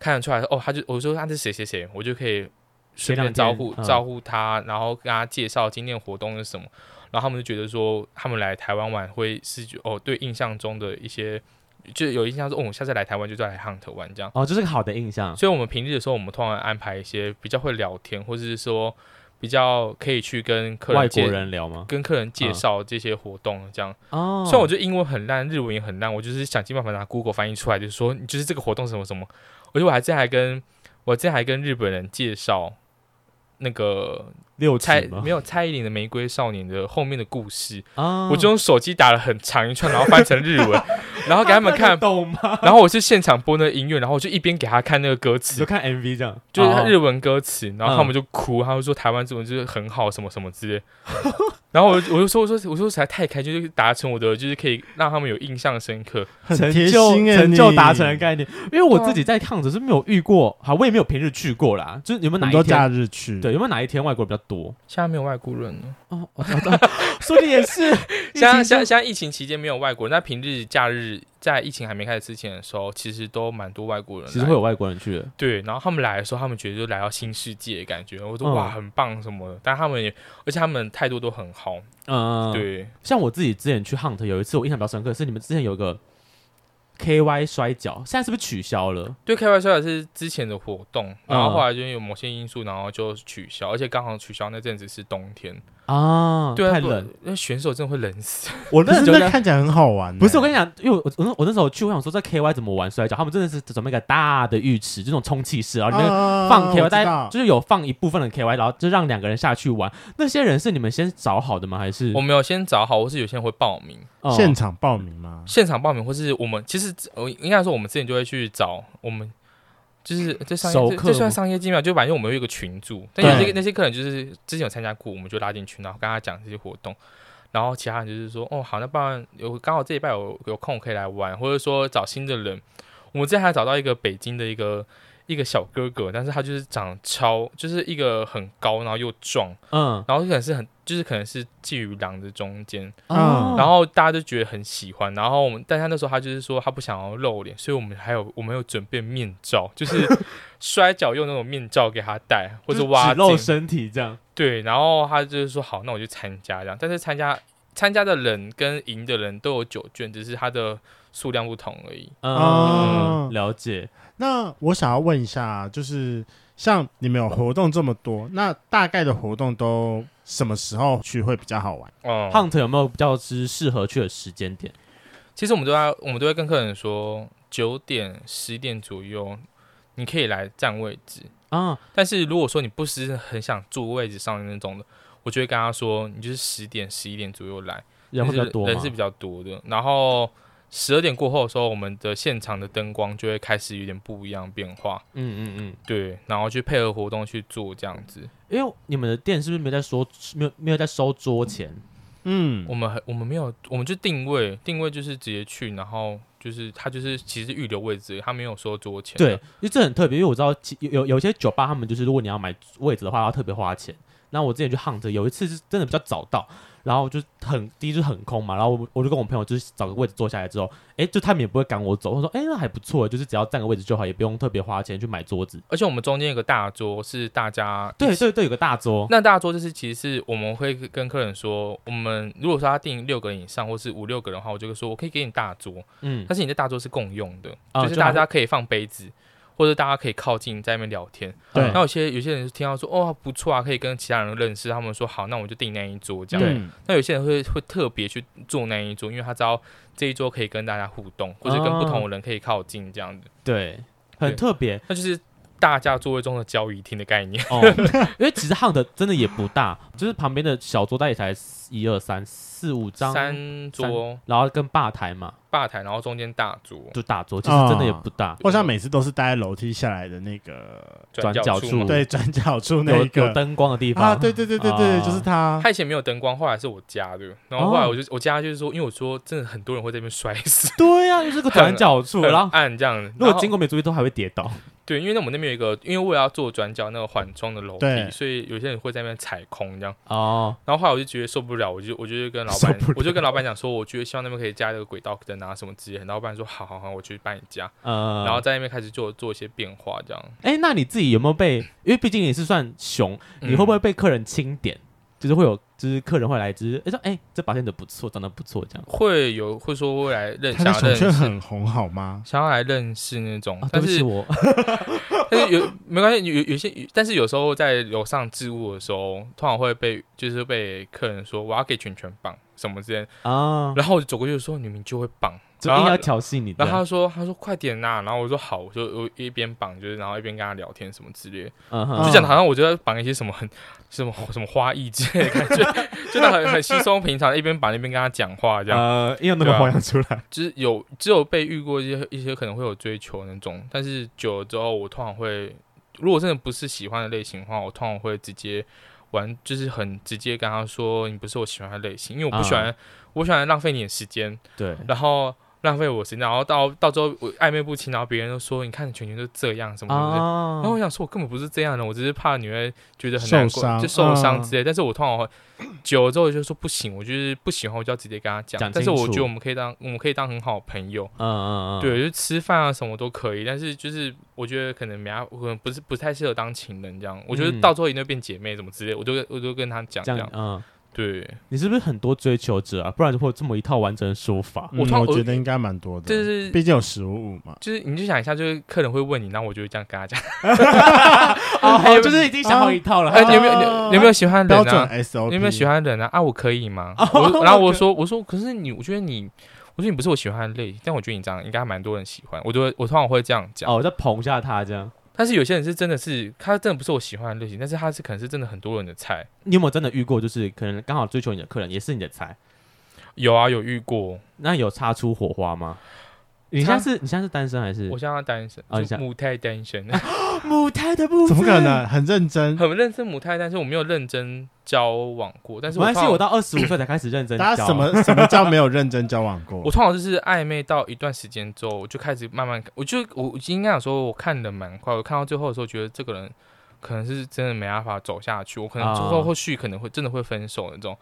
看得出来哦，他就我说他是谁谁谁，我就可以随便招呼招呼他，然后跟他介绍今天活动是什么，然后他们就觉得说他们来台湾玩会是哦，对印象中的一些就有印象说哦，我下次来台湾就再来 hunt 玩这样哦，这是个好的印象。所以我们平日的时候，我们通常安排一些比较会聊天，或者是说比较可以去跟客人外国人聊吗？跟客人介绍这些活动这样哦。虽然我觉得英文很烂，日文也很烂，我就是想尽办法拿 Google 翻译出来，就是说你就是这个活动什么什么。而且我还之前还跟我之前还跟日本人介绍那个六蔡没有蔡依林的《玫瑰少年》的后面的故事啊，我就用手机打了很长一串，然后翻成日文，<laughs> 然后给他们看，懂吗？<laughs> 然后我是现场播那个音乐，然后我就一边给他看那个歌词，就看 MV 这样，就是日文歌词，然后他们就哭，他们说台湾这种就是很好，什么什么之类。<laughs> 然后我我就说我说我说实在太开心，就是达成我的就是可以让他们有印象深刻，很贴心成就达成的概念。因为我自己在抗着是没有遇过，好，我也没有平日去过啦。就是有没有哪一天假日去？对，有没有哪一天外国人比较多？现在没有外国人了。哦，说的也是。现在现在现在疫情期间没有外国人，那平日假日在疫情还没开始之前的时候，其实都蛮多外国人，其实会有外国人去的。对，然后他们来的时候，他们觉得就来到新世界的感觉，我说哇，很棒什么的。但他们也，而且他们态度都很好。嗯，对。像我自己之前去 Hunt 有一次，我印象比较深刻，是你们之前有个。K Y 摔跤现在是不是取消了？对，K Y 摔跤是之前的活动，然后后来就有某些因素，然后就取消，而且刚好取消那阵子是冬天。啊，对啊，太冷，那选手真的会冷死。<laughs> 我那时候看起来很好玩。不是，我跟你讲，因为我我我那时候去，我想说在 K Y 怎么玩摔跤，他们真的是准备一个大的浴池，这种充气式，然后里面放 K Y，大家就是有放一部分的 K Y，然后就让两个人下去玩。那些人是你们先找好的吗？还是我没有先找好，或是有些人会报名，现场报名吗？现场报名，或是我们其实我应该说我们之前就会去找我们。就是这商业，这算商业机密，就反正我们有一个群组，但有些那些客人就是之前有参加过，我们就拉进群，然后跟他讲这些活动，然后其他人就是说，哦，好，那不然有刚好这一拜有有空可以来玩，或者说找新的人，我们之前还找到一个北京的一个。一个小哥哥，但是他就是长超，就是一个很高，然后又壮，嗯，然后可能是很，就是可能是介于狼的中间，嗯，然后大家都觉得很喜欢，然后我们，但他那时候他就是说他不想要露脸，所以我们还有我们有准备面罩，就是摔跤用那种面罩给他戴，或者挖露身体这样，对，然后他就是说好，那我就参加这样，但是参加参加的人跟赢的人都有酒券，只是他的数量不同而已，嗯，嗯了解。那我想要问一下，就是像你们有活动这么多，那大概的活动都什么时候去会比较好玩？哦，Hunt 有没有比较之适合去的时间点？其实我们都要，我们都会跟客人说，九点、十点左右你可以来占位置啊。但是如果说你不是很想坐位置上的那种的，我就会跟他说，你就是十点、十一点左右来，人会比较多，人是比较多的。然后。十二点过后的时候，我们的现场的灯光就会开始有点不一样变化。嗯嗯嗯，对，然后去配合活动去做这样子。因为你们的店是不是没在收，没有没有在收桌钱？嗯，我们我们没有，我们就定位，定位就是直接去，然后就是他就是其实预留位置，他没有收桌钱。对，因为这很特别，因为我知道有有有些酒吧他们就是如果你要买位置的话，要特别花钱。那我之前去 Hunt 有一次是真的比较早到。然后就很第一就很空嘛，然后我我就跟我朋友就是找个位置坐下来之后，哎，就他们也不会赶我走，我说哎那还不错，就是只要占个位置就好，也不用特别花钱去买桌子。而且我们中间有个大桌是大家对对对，有个大桌。那大桌就是其实是我们会跟客人说，我们如果说他订六个人以上或是五六个人的话，我就会说我可以给你大桌，嗯，但是你的大桌是共用的，嗯、就是大家可以放杯子。或者大家可以靠近在那边聊天，对。那有些有些人听到说哦不错啊，可以跟其他人认识，他们说好，那我就订那一桌这样。对。那有些人会会特别去坐那一桌，因为他知道这一桌可以跟大家互动，或者跟不同的人可以靠近这样子。对，很特别。那就是大家座位中的交易厅的概念。哦。<laughs> 因为其实 Hunt 真的也不大，就是旁边的小桌大概才一二三四五张，三桌，然后跟吧台嘛。吧台，然后中间大桌，就大桌，其实真的也不大。我像每次都是待在楼梯下来的那个转角处，对，转角处那个有灯光的地方啊，对对对对对，就是它。它以前没有灯光，后来是我家的，然后后来我就我家就是说，因为我说真的很多人会在那边摔死，对呀，就是个转角处，然后暗这样，如果经过没注意都还会跌倒。对，因为那我们那边有一个，因为我要做转角那个缓冲的楼梯，所以有些人会在那边踩空这样。哦。然后后来我就觉得受不了，我就我就跟老板，我就跟老板讲说，我觉得希望那边可以加一个轨道灯啊什么之类的。然后老板说好好好，我去帮你加。嗯。然后在那边开始做做一些变化这样。哎，那你自己有没有被？因为毕竟你是算熊，你会不会被客人清点？就是会有。就是客人会来，就是哎说哎，这保险者不错，长得不错，这样会有会说会来认，他的手圈很红，好吗？想要来认识那种，但是我，但是 <laughs> 有没关系，有有些，但是有时候在楼上置物的时候，通常会被就是被客人说我要给全全绑什么之类啊，然后我就走过去说你们就会绑。就硬要挑衅你，然后他说：“他说快点呐！”然后我说：“好。”我就我一边绑，就是然后一边跟他聊天什么之类，嗯，就讲好像我觉得绑一些什么很什么什么花艺之类的感觉，<laughs> 真的很很稀松平常，一边绑一边跟他讲话这样，呃，一样那个花样出来，就是有只有被遇过一些一些可能会有追求那种，但是久了之后，我通常会如果真的不是喜欢的类型的话，我通常会直接玩，就是很直接跟他说：“你不是我喜欢的类型，因为我不喜欢，我不喜欢浪费你的时间。”对，然后。浪费我时间，然后到到最后我暧昧不清，然后别人都说你看全全都这样什么什么的，然后我想说我根本不是这样的，我只是怕你会觉得很难过，就受伤之类。但是我通常会久了之后就说不行，我就是不喜欢，我就要直接跟他讲。但是我觉得我们可以当我们可以当很好的朋友，嗯嗯嗯，对，就吃饭啊什么都可以。但是就是我觉得可能没可能不是不太适合当情人这样。我觉得到最后一定会变姐妹什么之类，我都我都跟他讲这样，嗯。对，你是不是很多追求者啊？不然就会有这么一套完整的说法。我、嗯、我觉得应该蛮多的，就是毕竟有十五五嘛。就是你就想一下，就是客人会问你，然后我就会这样跟他讲。<laughs> 哦，<laughs> 就是已经想好一套了。哎，你有没有你有没有喜欢人啊？你有没有喜欢人啊？啊，我可以吗？<laughs> 我然后我说我说，可是你，我觉得你，我觉得你不是我喜欢的类型，但我觉得你这样应该蛮多人喜欢。我就会我通常会这样讲。哦，我在捧一下他这样。但是有些人是真的是，他真的不是我喜欢的类型，但是他是可能是真的很多人的菜。你有没有真的遇过，就是可能刚好追求你的客人也是你的菜？有啊，有遇过。那有擦出火花吗？你现在是，你现在是单身还是？我现在单身啊，母胎单身。<laughs> 母胎的部分 <laughs> 怎么可能？很认真，很认真母胎，但是我没有认真交往过。但是没关系，我到二十五岁才开始认真。大家什么什么叫没有认真交往过？<laughs> 我通常就是暧昧到一段时间之后，我就开始慢慢，我就我应该讲说，我看的蛮快。我看到最后的时候，觉得这个人可能是真的没办法走下去，我可能之后后续可能会真的会分手那种。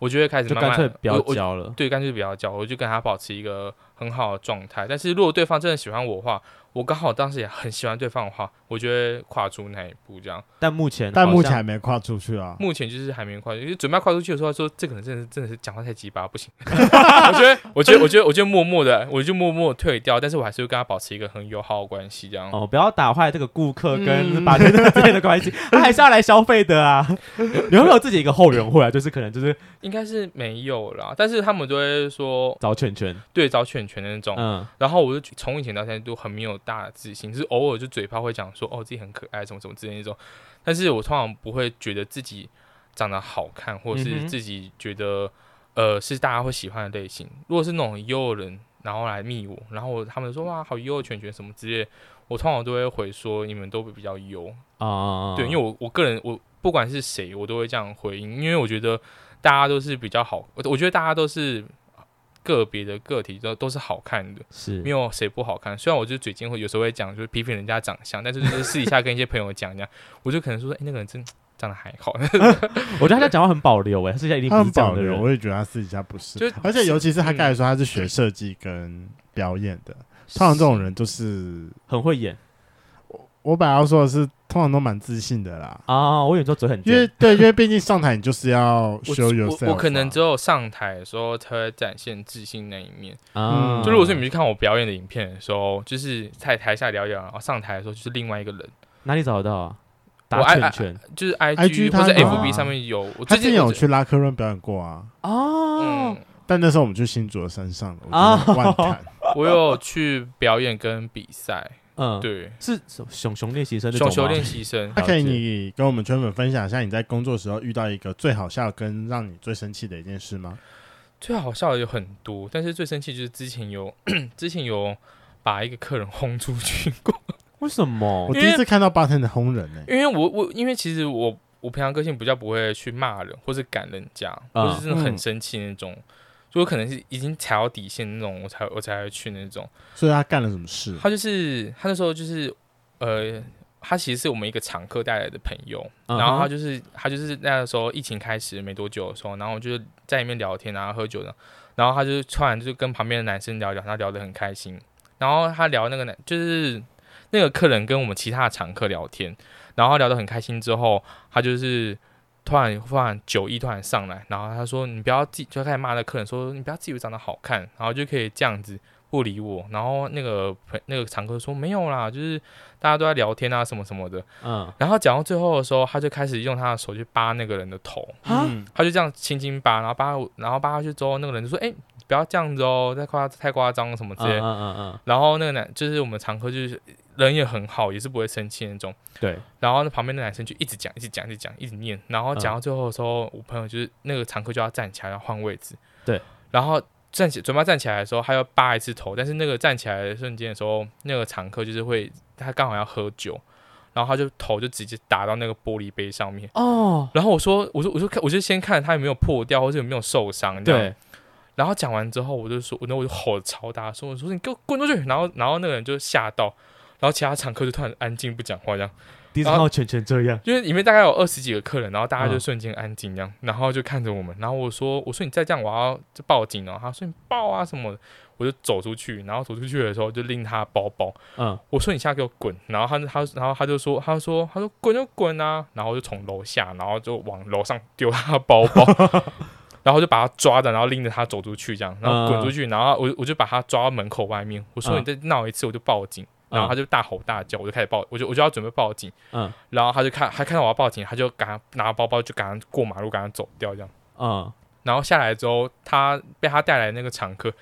我就会开始慢慢不要交了，对，干脆不要交，我就跟他保持一个很好的状态。但是如果对方真的喜欢我的话，我刚好当时也很喜欢对方的话，我就会跨出那一步，这样。但目前，但目前还没跨出去啊。目前就是还没跨出去，因为准备要跨出去的时候，说这可能真的是真的是讲话太鸡巴，不行。<laughs> 我觉得，我觉得，我觉得，我就默默的，我就默默退掉。但是我还是会跟他保持一个很友好的关系，这样。哦，不要打坏这个顾客跟把这个之间的关系，他还是要来消费的啊。你有没有自己一个后援会啊？就是可能就是应该是没有啦，但是他们都会说找圈圈，对，找犬犬的那种。嗯，然后我就从以前到现在都很没有大的自信，就是。偶尔就嘴巴会讲说哦，自己很可爱什么什么之类那种，但是我通常不会觉得自己长得好看，或是自己觉得呃是大家会喜欢的类型。如果是那种优的人，然后来密我，然后他们说哇好优的犬犬什么之类，我通常都会回说你们都比较优啊，对，因为我我个人我不管是谁，我都会这样回应，因为我觉得大家都是比较好，我我觉得大家都是。个别的个体都都是好看的，是没有谁不好看。虽然我就嘴尖会有时候会讲，就是批评人家长相，但是就是私底下跟一些朋友讲讲，我就可能说，哎、欸，那个人真 <tsk> 长得还好。<laughs> 我觉得他讲话很保留，哎，私底下一定不是这样的人。我也觉得他私底下不是，就而且尤其是他刚才说他是学设计跟表演的，嗯、通常这种人就是很会演。我本来要说的是，通常都蛮自信的啦。啊，我有时候嘴很，因为对，因为毕竟上台你就是要 show yourself。我我可能只有上台的时候才会展现自信那一面。啊，就如果说你们去看我表演的影片的时候，就是在台下聊聊，然后上台的时候就是另外一个人。哪里找得到啊？我 I 就是 IG 或者 FB 上面有。我之近有去拉科润表演过啊。哦嗯。但那时候我们去新竹的山上啊，我有去表演跟比赛。嗯，对，是熊熊练习生，熊熊练习生。那可以，你跟我们圈粉分享一下，你在工作时候遇到一个最好笑跟让你最生气的一件事吗？最好笑的有很多，但是最生气就是之前有 <clears throat> 之前有把一个客人轰出去过。为什么？我第一次看到八天的轰人呢、欸？因为我我因为其实我我平常个性比较不会去骂人，或是赶人家，或是真的很生气那种。嗯就可能是已经踩到底线那种，我才我才会去那种。所以他干了什么事？他就是他那时候就是呃，他其实是我们一个常客带来的朋友。Uh. 然后他就是他就是那个时候疫情开始没多久的时候，然后就是在里面聊天然后喝酒的。然后他就突然就跟旁边的男生聊聊，他聊得很开心。然后他聊那个男就是那个客人跟我们其他的常客聊天，然后聊得很开心之后，他就是。突然，突然酒意突然上来，然后他说：“你不要自己，就开始骂那客人说，你不要自以为长得好看，然后就可以这样子不理我。”然后那个朋那个常客说：“没有啦，就是大家都在聊天啊，什么什么的。”嗯。然后讲到最后的时候，他就开始用他的手去扒那个人的头，嗯，他就这样轻轻扒，然后扒，然后扒下去之后，那个人就说：“哎、欸，不要这样子哦，太夸太夸张什么之类。”嗯嗯嗯。然后那个男就是我们常客就是。人也很好，也是不会生气那种。对。然后那旁边的男生就一直讲，一直讲，一直讲，一直念。然后讲到最后的时候，嗯、我朋友就是那个常客就要站起来要换位置。对。然后站起准备站起来的时候，他要扒一次头。但是那个站起来的瞬间的时候，那个常客就是会，他刚好要喝酒，然后他就头就直接打到那个玻璃杯上面。哦。然后我说，我说，我说看，我就先看他有没有破掉，或者有没有受伤。对。然后讲完之后，我就说，那我就吼超大声，说我说你给我滚出去！然后然后那个人就吓到，然后其他常客就突然安静不讲话这样。第一次看到全全这样，因为里面大概有二十几个客人，然后大家就瞬间安静这样，嗯、然后就看着我们。然后我说我说你再这样，我要就报警了。他说你报啊什么的。我就走出去，然后走出去的时候就拎他包包。嗯，我说你现在给我滚！然后他他然后他就说他说他说滚就滚啊！然后就从楼下，然后就往楼上丢他的包包，<laughs> 然后就把他抓着，然后拎着他走出去，这样，然后滚出去，然后我我就把他抓到门口外面。我说你再闹一次，我就报警。然后他就大吼大叫，我就开始报，我就我就要准备报警。嗯，然后他就看，他看到我要报警，他就赶拿包包就赶快过马路，赶快走掉这样。嗯，然后下来之后，他被他带来的那个常客。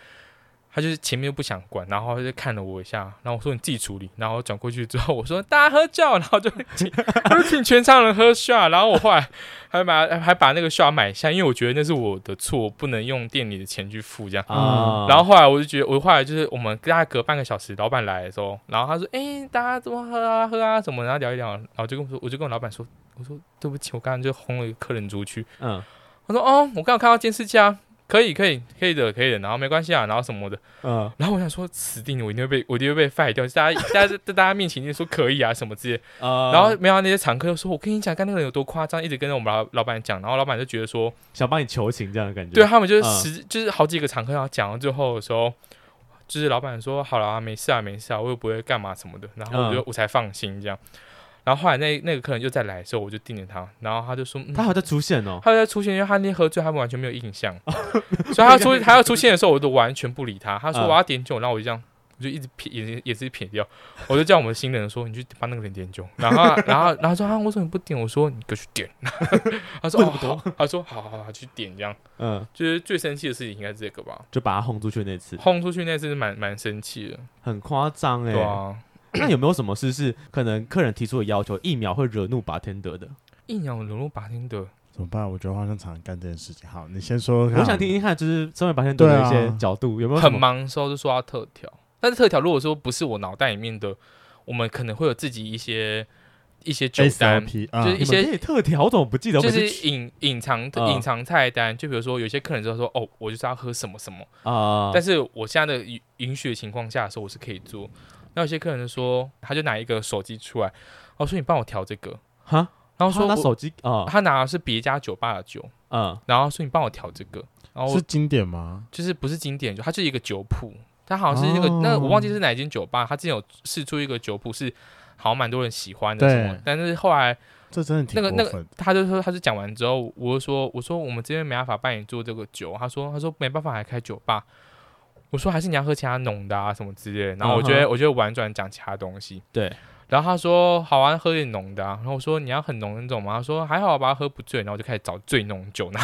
他就是前面又不想管，然后他就看了我一下，然后我说你自己处理，然后转过去之后我说大家喝酒，然后就请就请全场人喝 shot，然后我后来还把还把那个 shot 买下，因为我觉得那是我的错，我不能用店里的钱去付这样。嗯、然后后来我就觉得，我后来就是我们大概隔半个小时，老板来的时候，然后他说：“哎、欸，大家怎么喝啊喝啊什么？”然后聊一聊，然后就跟我说，我就跟我老板说：“我说对不起，我刚刚就轰了一个客人出去。”嗯，他说：“哦，我刚刚看到监视器啊。”可以可以可以的可以的，然后没关系啊，然后什么的，嗯，然后我想说死定了，我一定会被我一定会被 fire 掉，大家大家在大家面前就说可以啊什么之类，嗯，然后没有那些常客就说，我跟你讲，刚那个人有多夸张，一直跟着我们老老板讲，然后老板就觉得说想帮你求情这样的感觉，对他们就是十、嗯、就是好几个常客然后讲到最后的时候，就是老板说好了啊，没事啊没事啊，我又不会干嘛什么的，然后我就、嗯、我才放心这样。然后后来那那个客人又再来的时候，我就盯着他，然后他就说：“嗯、他还在出现哦，他还在出现，因为他那天喝醉，他完全没有印象，<laughs> 所以他出他要出现的时候，我都完全不理他。他说我要点酒，然后我就这样，我就一直撇眼也是撇掉，我就叫我们新人说，你去帮那个人点酒。然后然后然后说啊，我说你不点？我说你过去点。<laughs> 他说哦好，他说好好好去点这样。嗯，就是最生气的事情应该是这个吧，就把他轰出去那次，轰出去那次是蛮蛮生气的，很夸张哎。对啊。那有没有什么事是可能客人提出的要求一秒会惹怒 bartender 的？一秒惹怒 bartender 怎么办？我觉得我好像常常干这件事情。好，你先说。我想听听看，就是身为 bartender 的一些角度，有没有很忙的时候就说要特调？但是特调如果说不是我脑袋里面的，我们可能会有自己一些一些酒单，就是一些特调，我怎么不记得？就是隐隐藏隐藏菜单，就比如说有些客人就说哦，我就是要喝什么什么啊，但是我现在的允许的情况下的时候，我是可以做。那有些客人说，他就拿一个手机出来，我说你帮我调这个。哈，然后说拿手机啊，他拿的是别家酒吧的酒，嗯，然后说你帮我调这个，然后是经典吗？就是不是经典，就它就是一个酒谱，它好像是那个那我忘记是哪间酒吧，他之前有试出一个酒谱是好像蛮多人喜欢的，什么，但是后来这真的那个那个，他就说他就讲完之后，我就说我说我们这边没办法帮你做这个酒，他说他说没办法还开酒吧。我说还是你要喝其他浓的啊什么之类的，然后我觉得、uh. 我觉得婉转讲其他东西，对。然后他说好啊，喝点浓的啊。然后我说你要很浓的那种吗？他说还好吧，喝不醉。然后我就开始找最浓酒拿，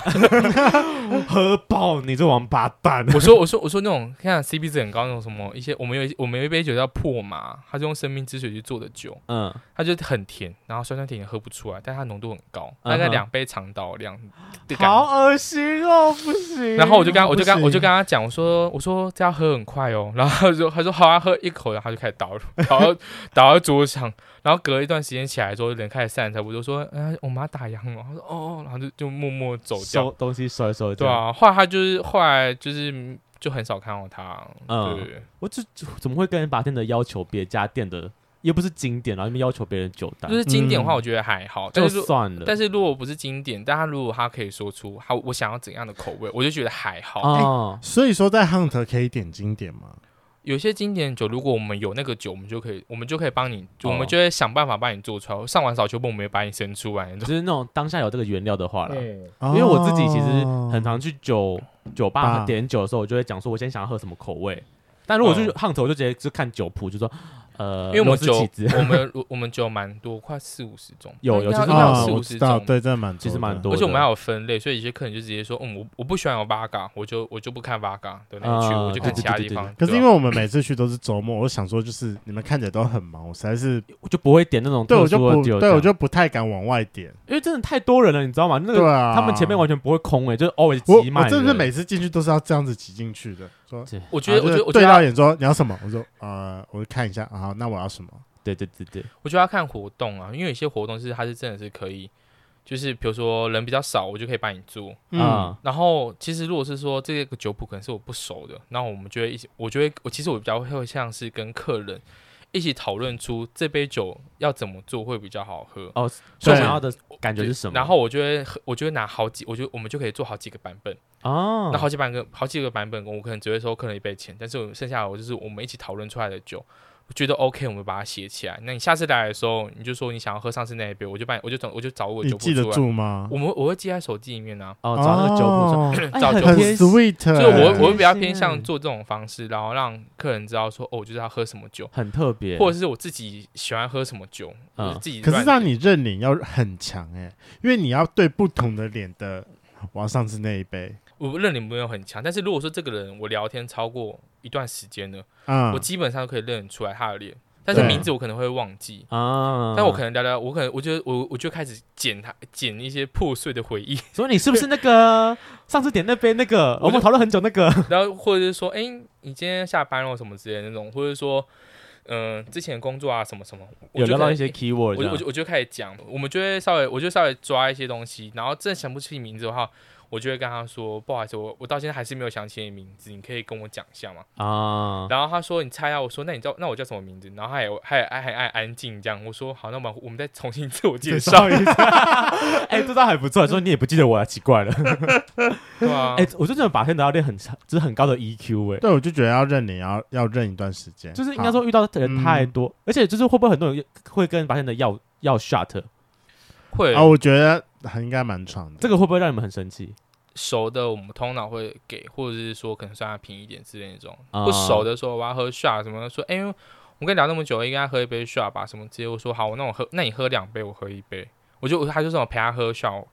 <laughs> 喝爆你这王八蛋！我说我说我说那种看 CP 值很高那种什么一些，我们有我们有一杯酒叫破马，它是用生命之水去做的酒，嗯，它就很甜，然后酸酸甜甜喝不出来，但它浓度很高，大概两杯长岛量。Uh. 好恶心哦，不行。然后我就跟我就跟我就跟他讲，我说我说这要喝很快哦。然后他说他说好啊，喝一口，然后他就开始倒倒到倒到桌上。然后隔一段时间起来之后，人开始散场，我就说：“哎，我妈打烊了。”他说：“哦。”然后就就默默走掉，收东西收一收。对啊，后来他就是后来就是就很少看到他。嗯，对，我就怎么会跟人把店的要求别家店的又不是经典，然后你们要求别人酒单？就是经典的话，我觉得还好，就算了。但是如果不是经典，但他如果他可以说出好我想要怎样的口味，我就觉得还好。哦，所以说在 Hunt 可以点经典吗？有些经典酒，如果我们有那个酒，我们就可以，我们就可以帮你，我们就会想办法帮你做出来。上完扫秋波，我们也把你生出来。就是那种当下有这个原料的话了。因为我自己其实很常去酒酒吧点酒的时候，我就会讲说，我先想要喝什么口味。但如果是 Hunt，我就直接就看酒谱，就说。呃，因为我们酒，我们 <laughs> 我们酒蛮多，快四五十种，有有，其实有四五十种，对，真的蛮，其实蛮多。而且我们还有分类，所以有些客人就直接说，嗯，我我不喜欢有 Vodka，我就我就不看 Vodka 的那一区，我就看其他地方。可是因为我们每次去都是周末，我想说就是你们看起来都很忙，我实在是我就不会点那种，对我就不，对我就不太敢往外点，因为真的太多人了，你知道吗？那个他们前面完全不会空哎，就是 always 挤满。我真的是每次进去都是要这样子挤进去的。说，我觉得我觉得对到眼说你要什么，我说呃，我看一下啊，那我要什么。对对对对，我觉得要看活动啊，因为有些活动是它是真的是可以，就是比如说人比较少，我就可以帮你做。嗯，然后其实如果是说这个酒谱可能是我不熟的，那我们就会一起，我觉得我其实我比较会像是跟客人一起讨论出这杯酒要怎么做会比较好喝。哦，最想要的感觉是什么？然后我就会我就会拿好几，我就我们就可以做好几个版本。哦，那好几版个好几个版本，我可能只会收客人一杯钱，但是我剩下的我就是我们一起讨论出来的酒。我觉得 OK，我们把它写起来。那你下次来的时候，你就说你想要喝上次那一杯，我就把我就找我就找我酒谱出来。你记得住吗？我们我会记在手机里面啊。哦，找那个酒谱 <laughs> 找酒谱。很 sweet。所以我我会比较偏向做这种方式，然后让客人知道说，哦，我就是要喝什么酒，很特别，或者是我自己喜欢喝什么酒，嗯，自己。可是让你认领要很强哎，因为你要对不同的脸的，我要上次那一杯。我认领没有很强，但是如果说这个人我聊天超过一段时间了，嗯，我基本上可以认出来他的脸。但是名字我可能会忘记。啊，但我可能聊聊，我可能我觉得我我就开始捡他捡一些破碎的回忆，所以你是不是那个上次点那杯那个 <laughs> 我们讨论很久那个，<laughs> 然后或者是说，哎、欸，你今天下班了什么之类的那种，或者说，嗯、呃，之前工作啊什么什么，有聊到一些 keyword，我就我就我就开始讲，我们就会稍微我就稍微抓一些东西，然后真的想不起名字的话。我就会跟他说，不好意思，我我到现在还是没有想起你名字，你可以跟我讲一下吗？啊，然后他说你猜啊，我说那你知道那我叫什么名字？然后他也还还还爱安静这样，我说好，那我们我们再重新自我介绍一下。哎、欸，这倒还不错，说你也不记得我，奇怪了。<laughs> 对啊，哎、欸，我就觉得把天都要练很长，就是很高的 EQ 哎、欸。对，我就觉得要认你要要认一段时间，就是应该说遇到的人太多，嗯、而且就是会不会很多人会跟把天的要要 shut 会啊，我觉得还应该蛮长的。这个会不会让你们很生气？熟的我们通常会给，或者是说可能算他便宜一点之类那种。Uh, 不熟的时候我要喝 shot 什么的，说哎、欸，我跟你聊那么久，应该喝一杯 shot 吧？什么之类。我说好，那我喝，那你喝两杯，我喝一杯。我就他就说我陪他喝 shot，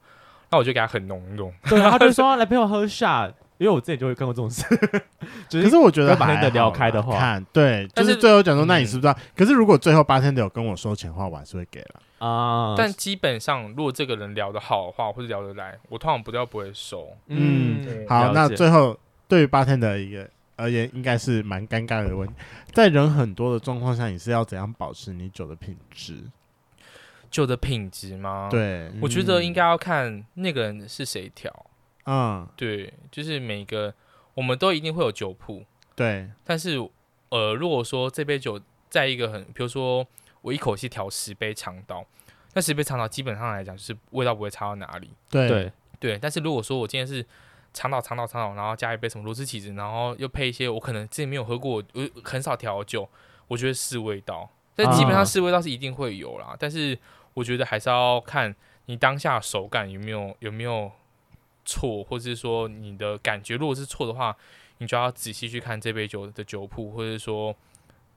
那我就给他很浓浓。对，他就说来陪我喝 shot。因为我自己就会干过这种事，<laughs> 可是我觉得把天的聊开的话，看对，就是最后讲说，那你是不是？可是如果最后八天的有跟我收钱的话，我还是会给了啊。但基本上，如果这个人聊得好的话，或者聊得来，我通常不要不会收。嗯，好，那最后对于八天的一个而言，应该是蛮尴尬的问题。在人很多的状况下，你是要怎样保持你酒的品质？酒的品质吗？对，我觉得应该要看那个人是谁调。嗯，对，就是每个我们都一定会有酒铺，对。但是，呃，如果说这杯酒在一个很，比如说我一口气调十杯长岛，那十杯长岛基本上来讲就是味道不会差到哪里。对对对。但是如果说我今天是长岛长岛长岛，然后加一杯什么螺丝起子，然后又配一些我可能之前没有喝过，我很少调酒，我觉得是味道。但基本上是味道是一定会有啦。啊、但是我觉得还是要看你当下手感有没有有没有。错，或者是说你的感觉，如果是错的话，你就要仔细去看这杯酒的酒谱，或者说，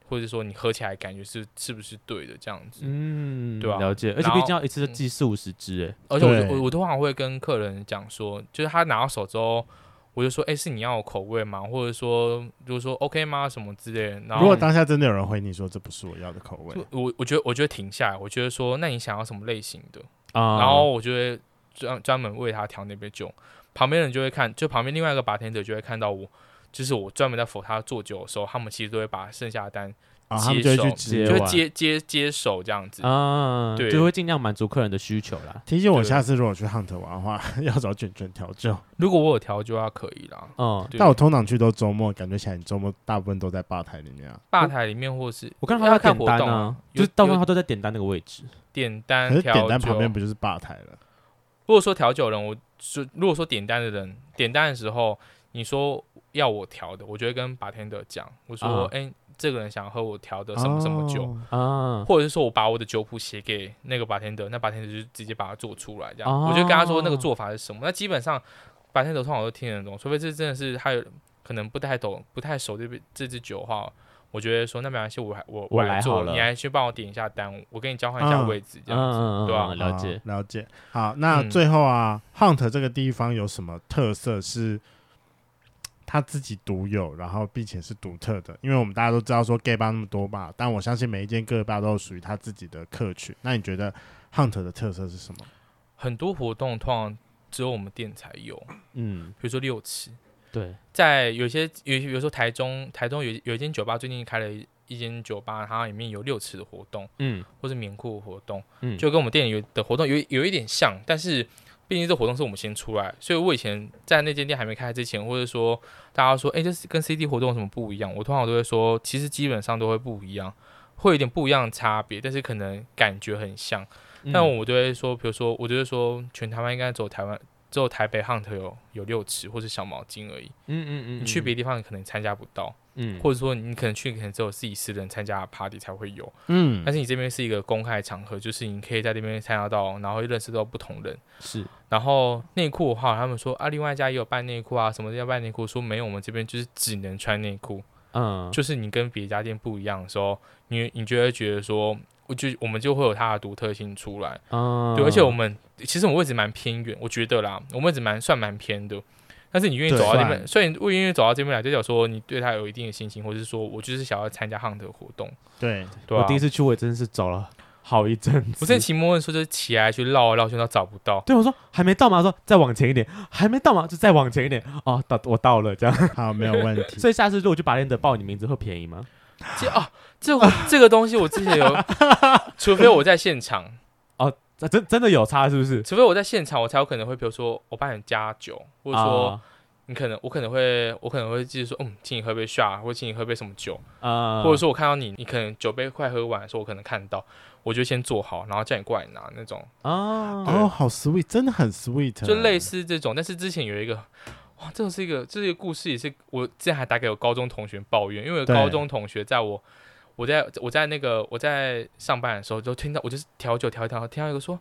或者说你喝起来感觉是是不是对的这样子，嗯，对吧、啊？了解，而且毕竟要一次就记四五十支，哎，而且我我我通常会跟客人讲说，就是他拿到手之后，我就说，哎、欸，是你要有口味吗？或者说，就是说 OK 吗？什么之类的。然后如果当下真的有人回你说这不是我要的口味，我我觉得我觉得停下来，我觉得说，那你想要什么类型的啊？然后我觉得。专专门为他调那杯酒，旁边人就会看，就旁边另外一个 bartender 就会看到我，就是我专门在辅他做酒的时候，他们其实都会把剩下的单接手，就会接接接手这样子啊，对，就会尽量满足客人的需求啦。提醒我下次如果去 Hunt 玩的话，<laughs> 要找卷卷调酒。如果我有调酒的话，可以啦。嗯，但我通常去都周末，感觉起来你周末大部分都在吧台里面啊。吧台里面或是我看他在点单啊，就是大部分他都在点单那个位置，点单。可是点单旁边不就是吧台了？如果说调酒人，我就如果说点单的人点单的时候，你说要我调的，我就会跟 bartender 讲，我说，哎、uh. 欸，这个人想喝我调的什么什么酒啊，uh. 或者是说我把我的酒谱写给那个 bartender，那 bartender 就直接把它做出来，这样，uh. 我就跟他说那个做法是什么。那基本上 bartender 通常都听得懂，除非这真的是他有可能不太懂、不太熟这杯这支酒的话。我觉得说那没关系，我还我我来做，你还去帮我点一下单，我跟你交换一下位置，这样子，对吧？了解了解。好，那最后啊，Hunt 这个地方有什么特色是他自己独有，然后并且是独特的？因为我们大家都知道说 gay bar 那么多吧，但我相信每一间 gay bar 都有属于他自己的客群。那你觉得 Hunt 的特色是什么？很多活动通常只有我们店才有，嗯，比如说六尺。对，在有些有比如说台中台中有有一间酒吧最近开了一间酒吧，它里面有六尺的活动，嗯，或是棉裤活动，嗯，就跟我们店里有的活动有有一点像，但是毕竟这活动是我们先出来，所以我以前在那间店还没开之前，或者说大家说，哎、欸，这是跟 CD 活动有什么不一样？我通常都会说，其实基本上都会不一样，会有点不一样的差别，但是可能感觉很像。嗯、但我就会说，比如说，我就会说，全台湾应该走台湾。只有台北 Hunt 有有六尺或者小毛巾而已。嗯嗯嗯，你去别的地方可能参加不到。嗯，或者说你可能去可能只有自己私人参加的 party 才会有。嗯，但是你这边是一个公开场合，就是你可以在这边参加到，然后认识到不同人。是。然后内裤的话，他们说啊，另外一家也有办内裤啊，什么要办内裤，说没有，我们这边就是只能穿内裤。嗯，就是你跟别家店不一样的时候，你你就会觉得说。我就我们就会有它的独特性出来，嗯、对，而且我们其实我们位置蛮偏远，我觉得啦，我们位置蛮算蛮偏的。但是你愿意走到这边，所以我愿意走到这边来，就代表说你对他有一定的信心，或者是说我就是想要参加 Hunt 的活动。对，对啊、我第一次去，我也真的是走了好一阵子。我在期末的时候就起来去绕来绕去，都找不到。对，我说还没到吗？说再往前一点，还没到吗？就再往前一点。哦，到我到了，这样好，没有问题。<laughs> 所以下次如果去把练的报你名字会便宜吗？这哦，这我这个东西我之前有，<laughs> 除非我在现场哦，真真的有差是不是？除非我在现场，我才有可能会，比如说我帮你加酒，或者说你可能我可能会我可能会继续说，嗯，请你喝杯 shot，或请你喝杯什么酒啊，或者说我看到你，你可能酒杯快喝完的时候，我可能看到，我就先做好，然后叫你过来拿那种。哦，哦，好 sweet，真的很 sweet，就类似这种，但是之前有一个。哇，这个是一个，这是一个故事，也是我之前还打给我高中同学抱怨，因为高中同学在我，我在我在那个我在上班的时候，就听到我就是调酒调一调，听到一个说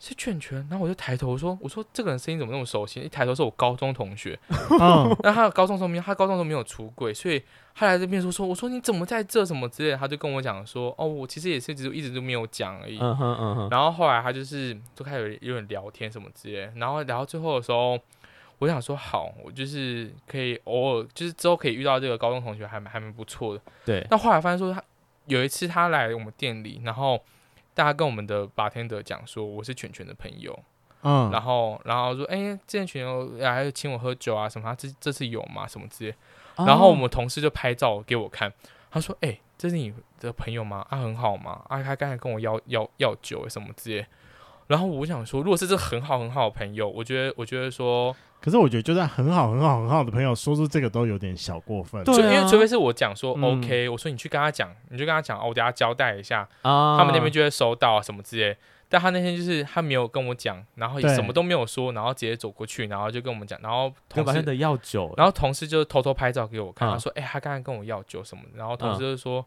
是圈圈，然后我就抬头说，我说这个人声音怎么那么熟悉？一抬头是我高中同学，<laughs> 嗯，那他高中时候没有，他高中时候没有出柜，所以他来这边说说，我说你怎么在这什么之类的，他就跟我讲说，哦，我其实也是一直一直都没有讲而已，嗯哼嗯哼，然后后来他就是就开始有有点聊天什么之类的，然后聊到最后的时候。我想说好，我就是可以偶尔，就是之后可以遇到这个高中同学还，还还蛮不错的。对。那后来发现说，他有一次他来我们店里，然后大家跟我们的 bartender 讲说，我是犬犬的朋友。嗯。然后，然后说，哎、欸，之前全全还请我喝酒啊什么，他这这次有吗？什么之类。然后我们同事就拍照给我看，他说，哎、欸，这是你的朋友吗？啊，很好吗？啊，他刚才跟我要要要酒什么之类。然后我想说，如果是这很好很好的朋友，我觉得，我觉得说。可是我觉得，就算很好很好很好的朋友说出这个都有点小过分。对、啊，因为除非是我讲说 OK，、嗯、我说你去跟他讲，你就跟他讲哦，我等下交代一下，啊、他们那边就会收到什么之类。但他那天就是他没有跟我讲，然后也什么都没有说，然后直接走过去，然后就跟我们讲，然后同事的要酒，然后同事就偷偷拍照给我看，他说：“哎、欸，他刚才跟我要酒什么。”然后同事就说：“嗯、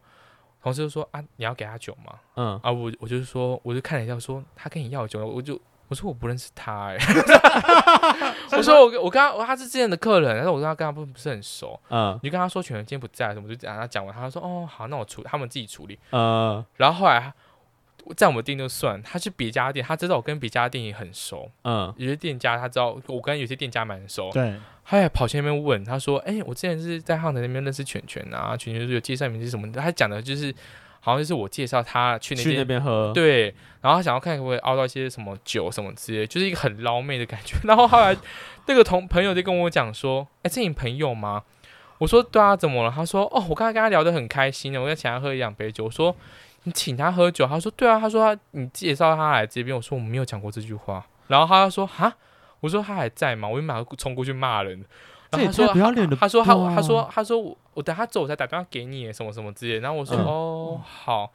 同事就说啊，你要给他酒吗？”嗯，啊，我我就是说，我就看了一下，说他跟你要酒，我就。我说我不认识他哎、<laughs> 欸，我说我我跟他他是之前的客人，但是我跟他跟他不不是很熟，嗯，你跟他说全员今天不在，什么就讲他讲完，他说哦好，那我处他们自己处理，嗯，然后后来在我们店就算，他去别家店，他知道我跟别家店也很熟，嗯，有些店家他知道我跟有些店家蛮熟，对，他还跑去那边问，他说哎、欸，我之前是在汉城那边认识全全啊，全全就是有介绍名字什么的，他讲的就是。好像就是我介绍他去那边喝，对，然后他想要看可不可以熬到一些什么酒什么之类，就是一个很捞妹的感觉。<laughs> 然后后来那个同朋友就跟我讲说：“哎、欸，这是你朋友吗？”我说：“对啊，怎么了？”他说：“哦，我刚才跟他聊得很开心的，我在请他喝一两杯酒。”我说：“你请他喝酒？”他说：“对啊。”他说他：“你介绍他来这边。”我说：“我没有讲过这句话。”然后他说：“哈？”我说：“他还在吗？”我就马上冲过去骂人。然后他说：“不要脸的。”他说：“他他说他说我我等他走我才打电话给你什么什么之类。”然后我说：“嗯、哦，好。”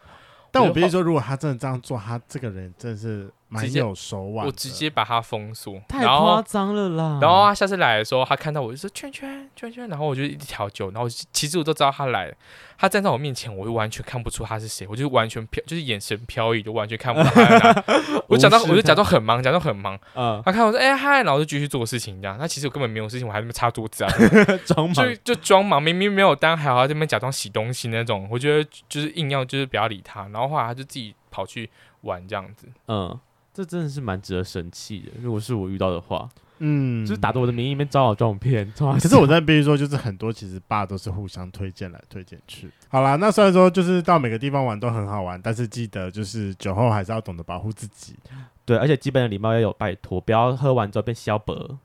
但我必须说，如果他真的这样做，他这个人真的是。蛮有手腕，我直接把他封锁，太夸张了啦。然后他下次来的时候，他看到我就说圈圈圈圈，然后我就一调酒，然后其实我都知道他来了。他站在我面前，我就完全看不出他是谁，我就完全飘，就是眼神飘移，就完全看不出来。我假装，我就假装很忙，假装很忙。嗯，他看我说哎嗨，然后就继续做事情这样。那其实我根本没有事情，我还在那边擦桌子啊，<laughs> 装忙就就装忙，明明没有单，还要在那边假装洗东西那种。我觉得就是硬要就是不要理他，然后后来他就自己跑去玩这样子。嗯。这真的是蛮值得生气的。如果是我遇到的话，嗯，就是打着我的名义，里面招摇撞骗。可是我在必须说，就是很多其实爸都是互相推荐来推荐去。好啦，那虽然说就是到每个地方玩都很好玩，但是记得就是酒后还是要懂得保护自己。对，而且基本的礼貌要有，拜托不要喝完之后变消薄。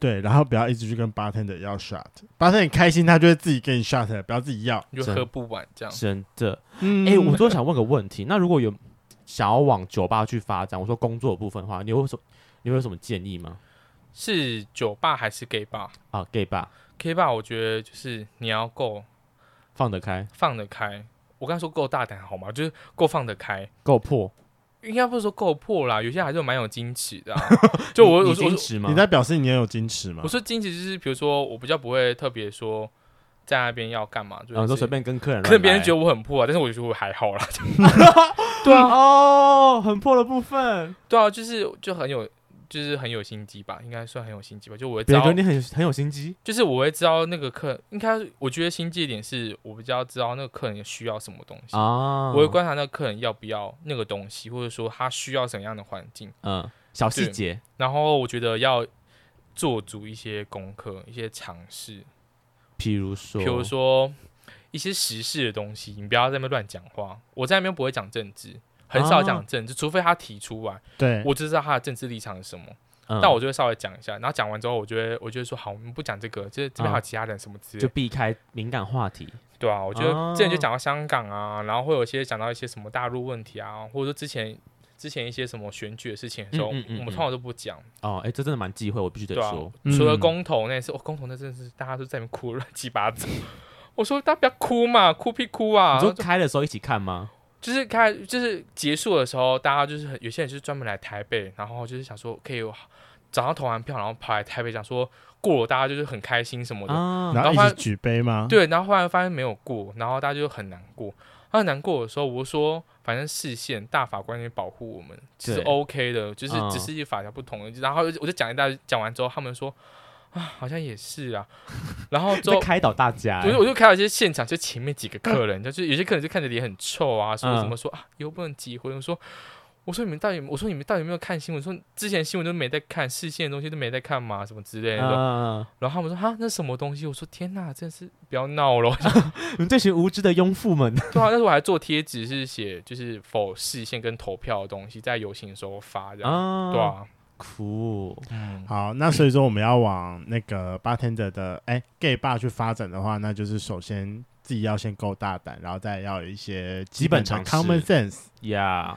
对，然后不要一直去跟 bartender 要 shot，bartender 开心他就会自己给你 shot，不要自己要，你就喝不完这样。真的，嗯，哎、欸，我都想问个问题，那如果有想要往酒吧去发展，我说工作的部分的话，你有什么你会有什么建议吗？是酒吧还是 gay bar 啊？gay bar，gay bar，我觉得就是你要够放得开，放得开。我刚才说够大胆好吗？就是够放得开，够破。应该不是说够破啦，有些还是蛮有矜持的、啊。<laughs> 就我，我矜持吗？你在表示你也有矜持吗？我说矜持就是，比如说我比较不会特别说在那边要干嘛，就是、啊、说随便跟客人，可能别人觉得我很破啊，但是我觉得我还好啦。<laughs> 对啊，哦，很破的部分，对啊，就是就很有。就是很有心机吧，应该算很有心机吧。就我会知道你很很有心机，就是我会知道那个客，应该我觉得心机一点是我比较知道那个客人需要什么东西啊。我会观察那个客人要不要那个东西，或者说他需要什么样的环境，嗯，小细节。然后我觉得要做足一些功课，一些尝试。譬如说，譬如说一些时事的东西，你不要在那边乱讲话。我在那边不会讲政治。很少讲政治，除非他提出来，对，我就知道他的政治立场是什么。但我就会稍微讲一下，然后讲完之后，我觉得，我就会说好，我们不讲这个，就是这边还有其他人什么之类，就避开敏感话题。对啊，我觉得之前就讲到香港啊，然后会有一些讲到一些什么大陆问题啊，或者说之前之前一些什么选举的事情的时候，我们通常都不讲。哦，哎，这真的蛮忌讳，我必须得说。除了公投那次，哦，公投那真的是大家都在那边哭乱七八糟。<laughs> 我说大家不要哭嘛，哭屁哭啊！你说开的时候一起看吗？就是开，就是结束的时候，大家就是很有些人就是专门来台北，然后就是想说可以早上投完票，然后跑来台北，想说过了，大家就是很开心什么的，啊、然后一起举杯吗？对，然后后来发现没有过，然后大家就很难过。他很难过的时候，我说反正视线大法官也保护我们，其实 OK 的，就是只是一法条不同。嗯、然后我就讲一大讲完之后，他们说。啊，好像也是啊，然后 <laughs> 就开导大家，我就我就开导一些现场，就前面几个客人，就是有些客人就看着脸很臭啊，说什么说啊，以后不能结婚。我说，我说你们到底，我说你们到底有没有看新闻？说之前新闻都没在看，视线的东西都没在看嘛，什么之类的。然后他们说哈，那什么东西？我说天哪，真是不要闹了！<laughs> <laughs> 你们这群无知的庸妇们。对啊，但是我还做贴纸，是写就是否视线跟投票的东西，在游行的时候发这样，对啊。酷，嗯，好，那所以说我们要往那个 bartender 的哎、欸、gay bar 去发展的话，那就是首先自己要先够大胆，然后再要有一些基本常识 common sense。Yeah，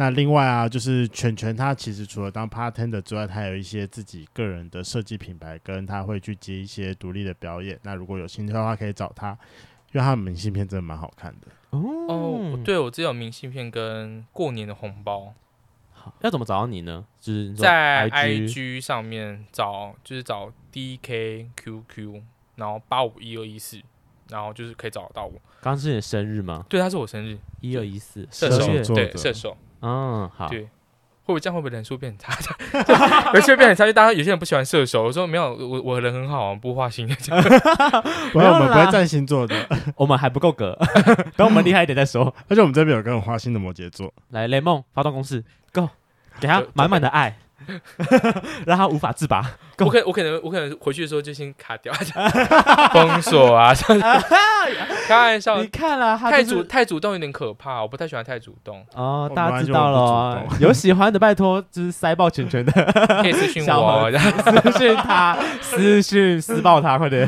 那另外啊，就是全全他其实除了当 partender 之外，他有一些自己个人的设计品牌，跟他会去接一些独立的表演。那如果有兴趣的话，可以找他，因为他的明信片真的蛮好看的。哦，对，我只有明信片跟过年的红包。要怎么找到你呢？就是在 IG 上面找，就是找 DKQQ，然后八五一二一四，然后就是可以找得到我。刚刚是你的生日吗？对，他是我生日，一二一四，射手，对，射手。嗯，好。对，会不会这样？会不会人数变差？<laughs> 有些人变很差，就大家有些人不喜欢射手。我说没有，我我人很好，不花心。<laughs> 没有，我们不会占星座的，我们还不够格，<laughs> 等我们厉害一点再说。而且我们这边有个很花心的摩羯座。来，雷梦发动攻势。Go，给他满满的爱，<laughs> 让他无法自拔。我可我可能我可能回去的时候就先卡掉，<laughs> 封锁啊！<laughs> 开玩笑，你看了太主太主动有点可怕，我不太喜欢太主动。哦，大家知道了，有喜欢的拜托就是塞爆全全的，可以私讯我，私讯他，私讯私爆他，快点。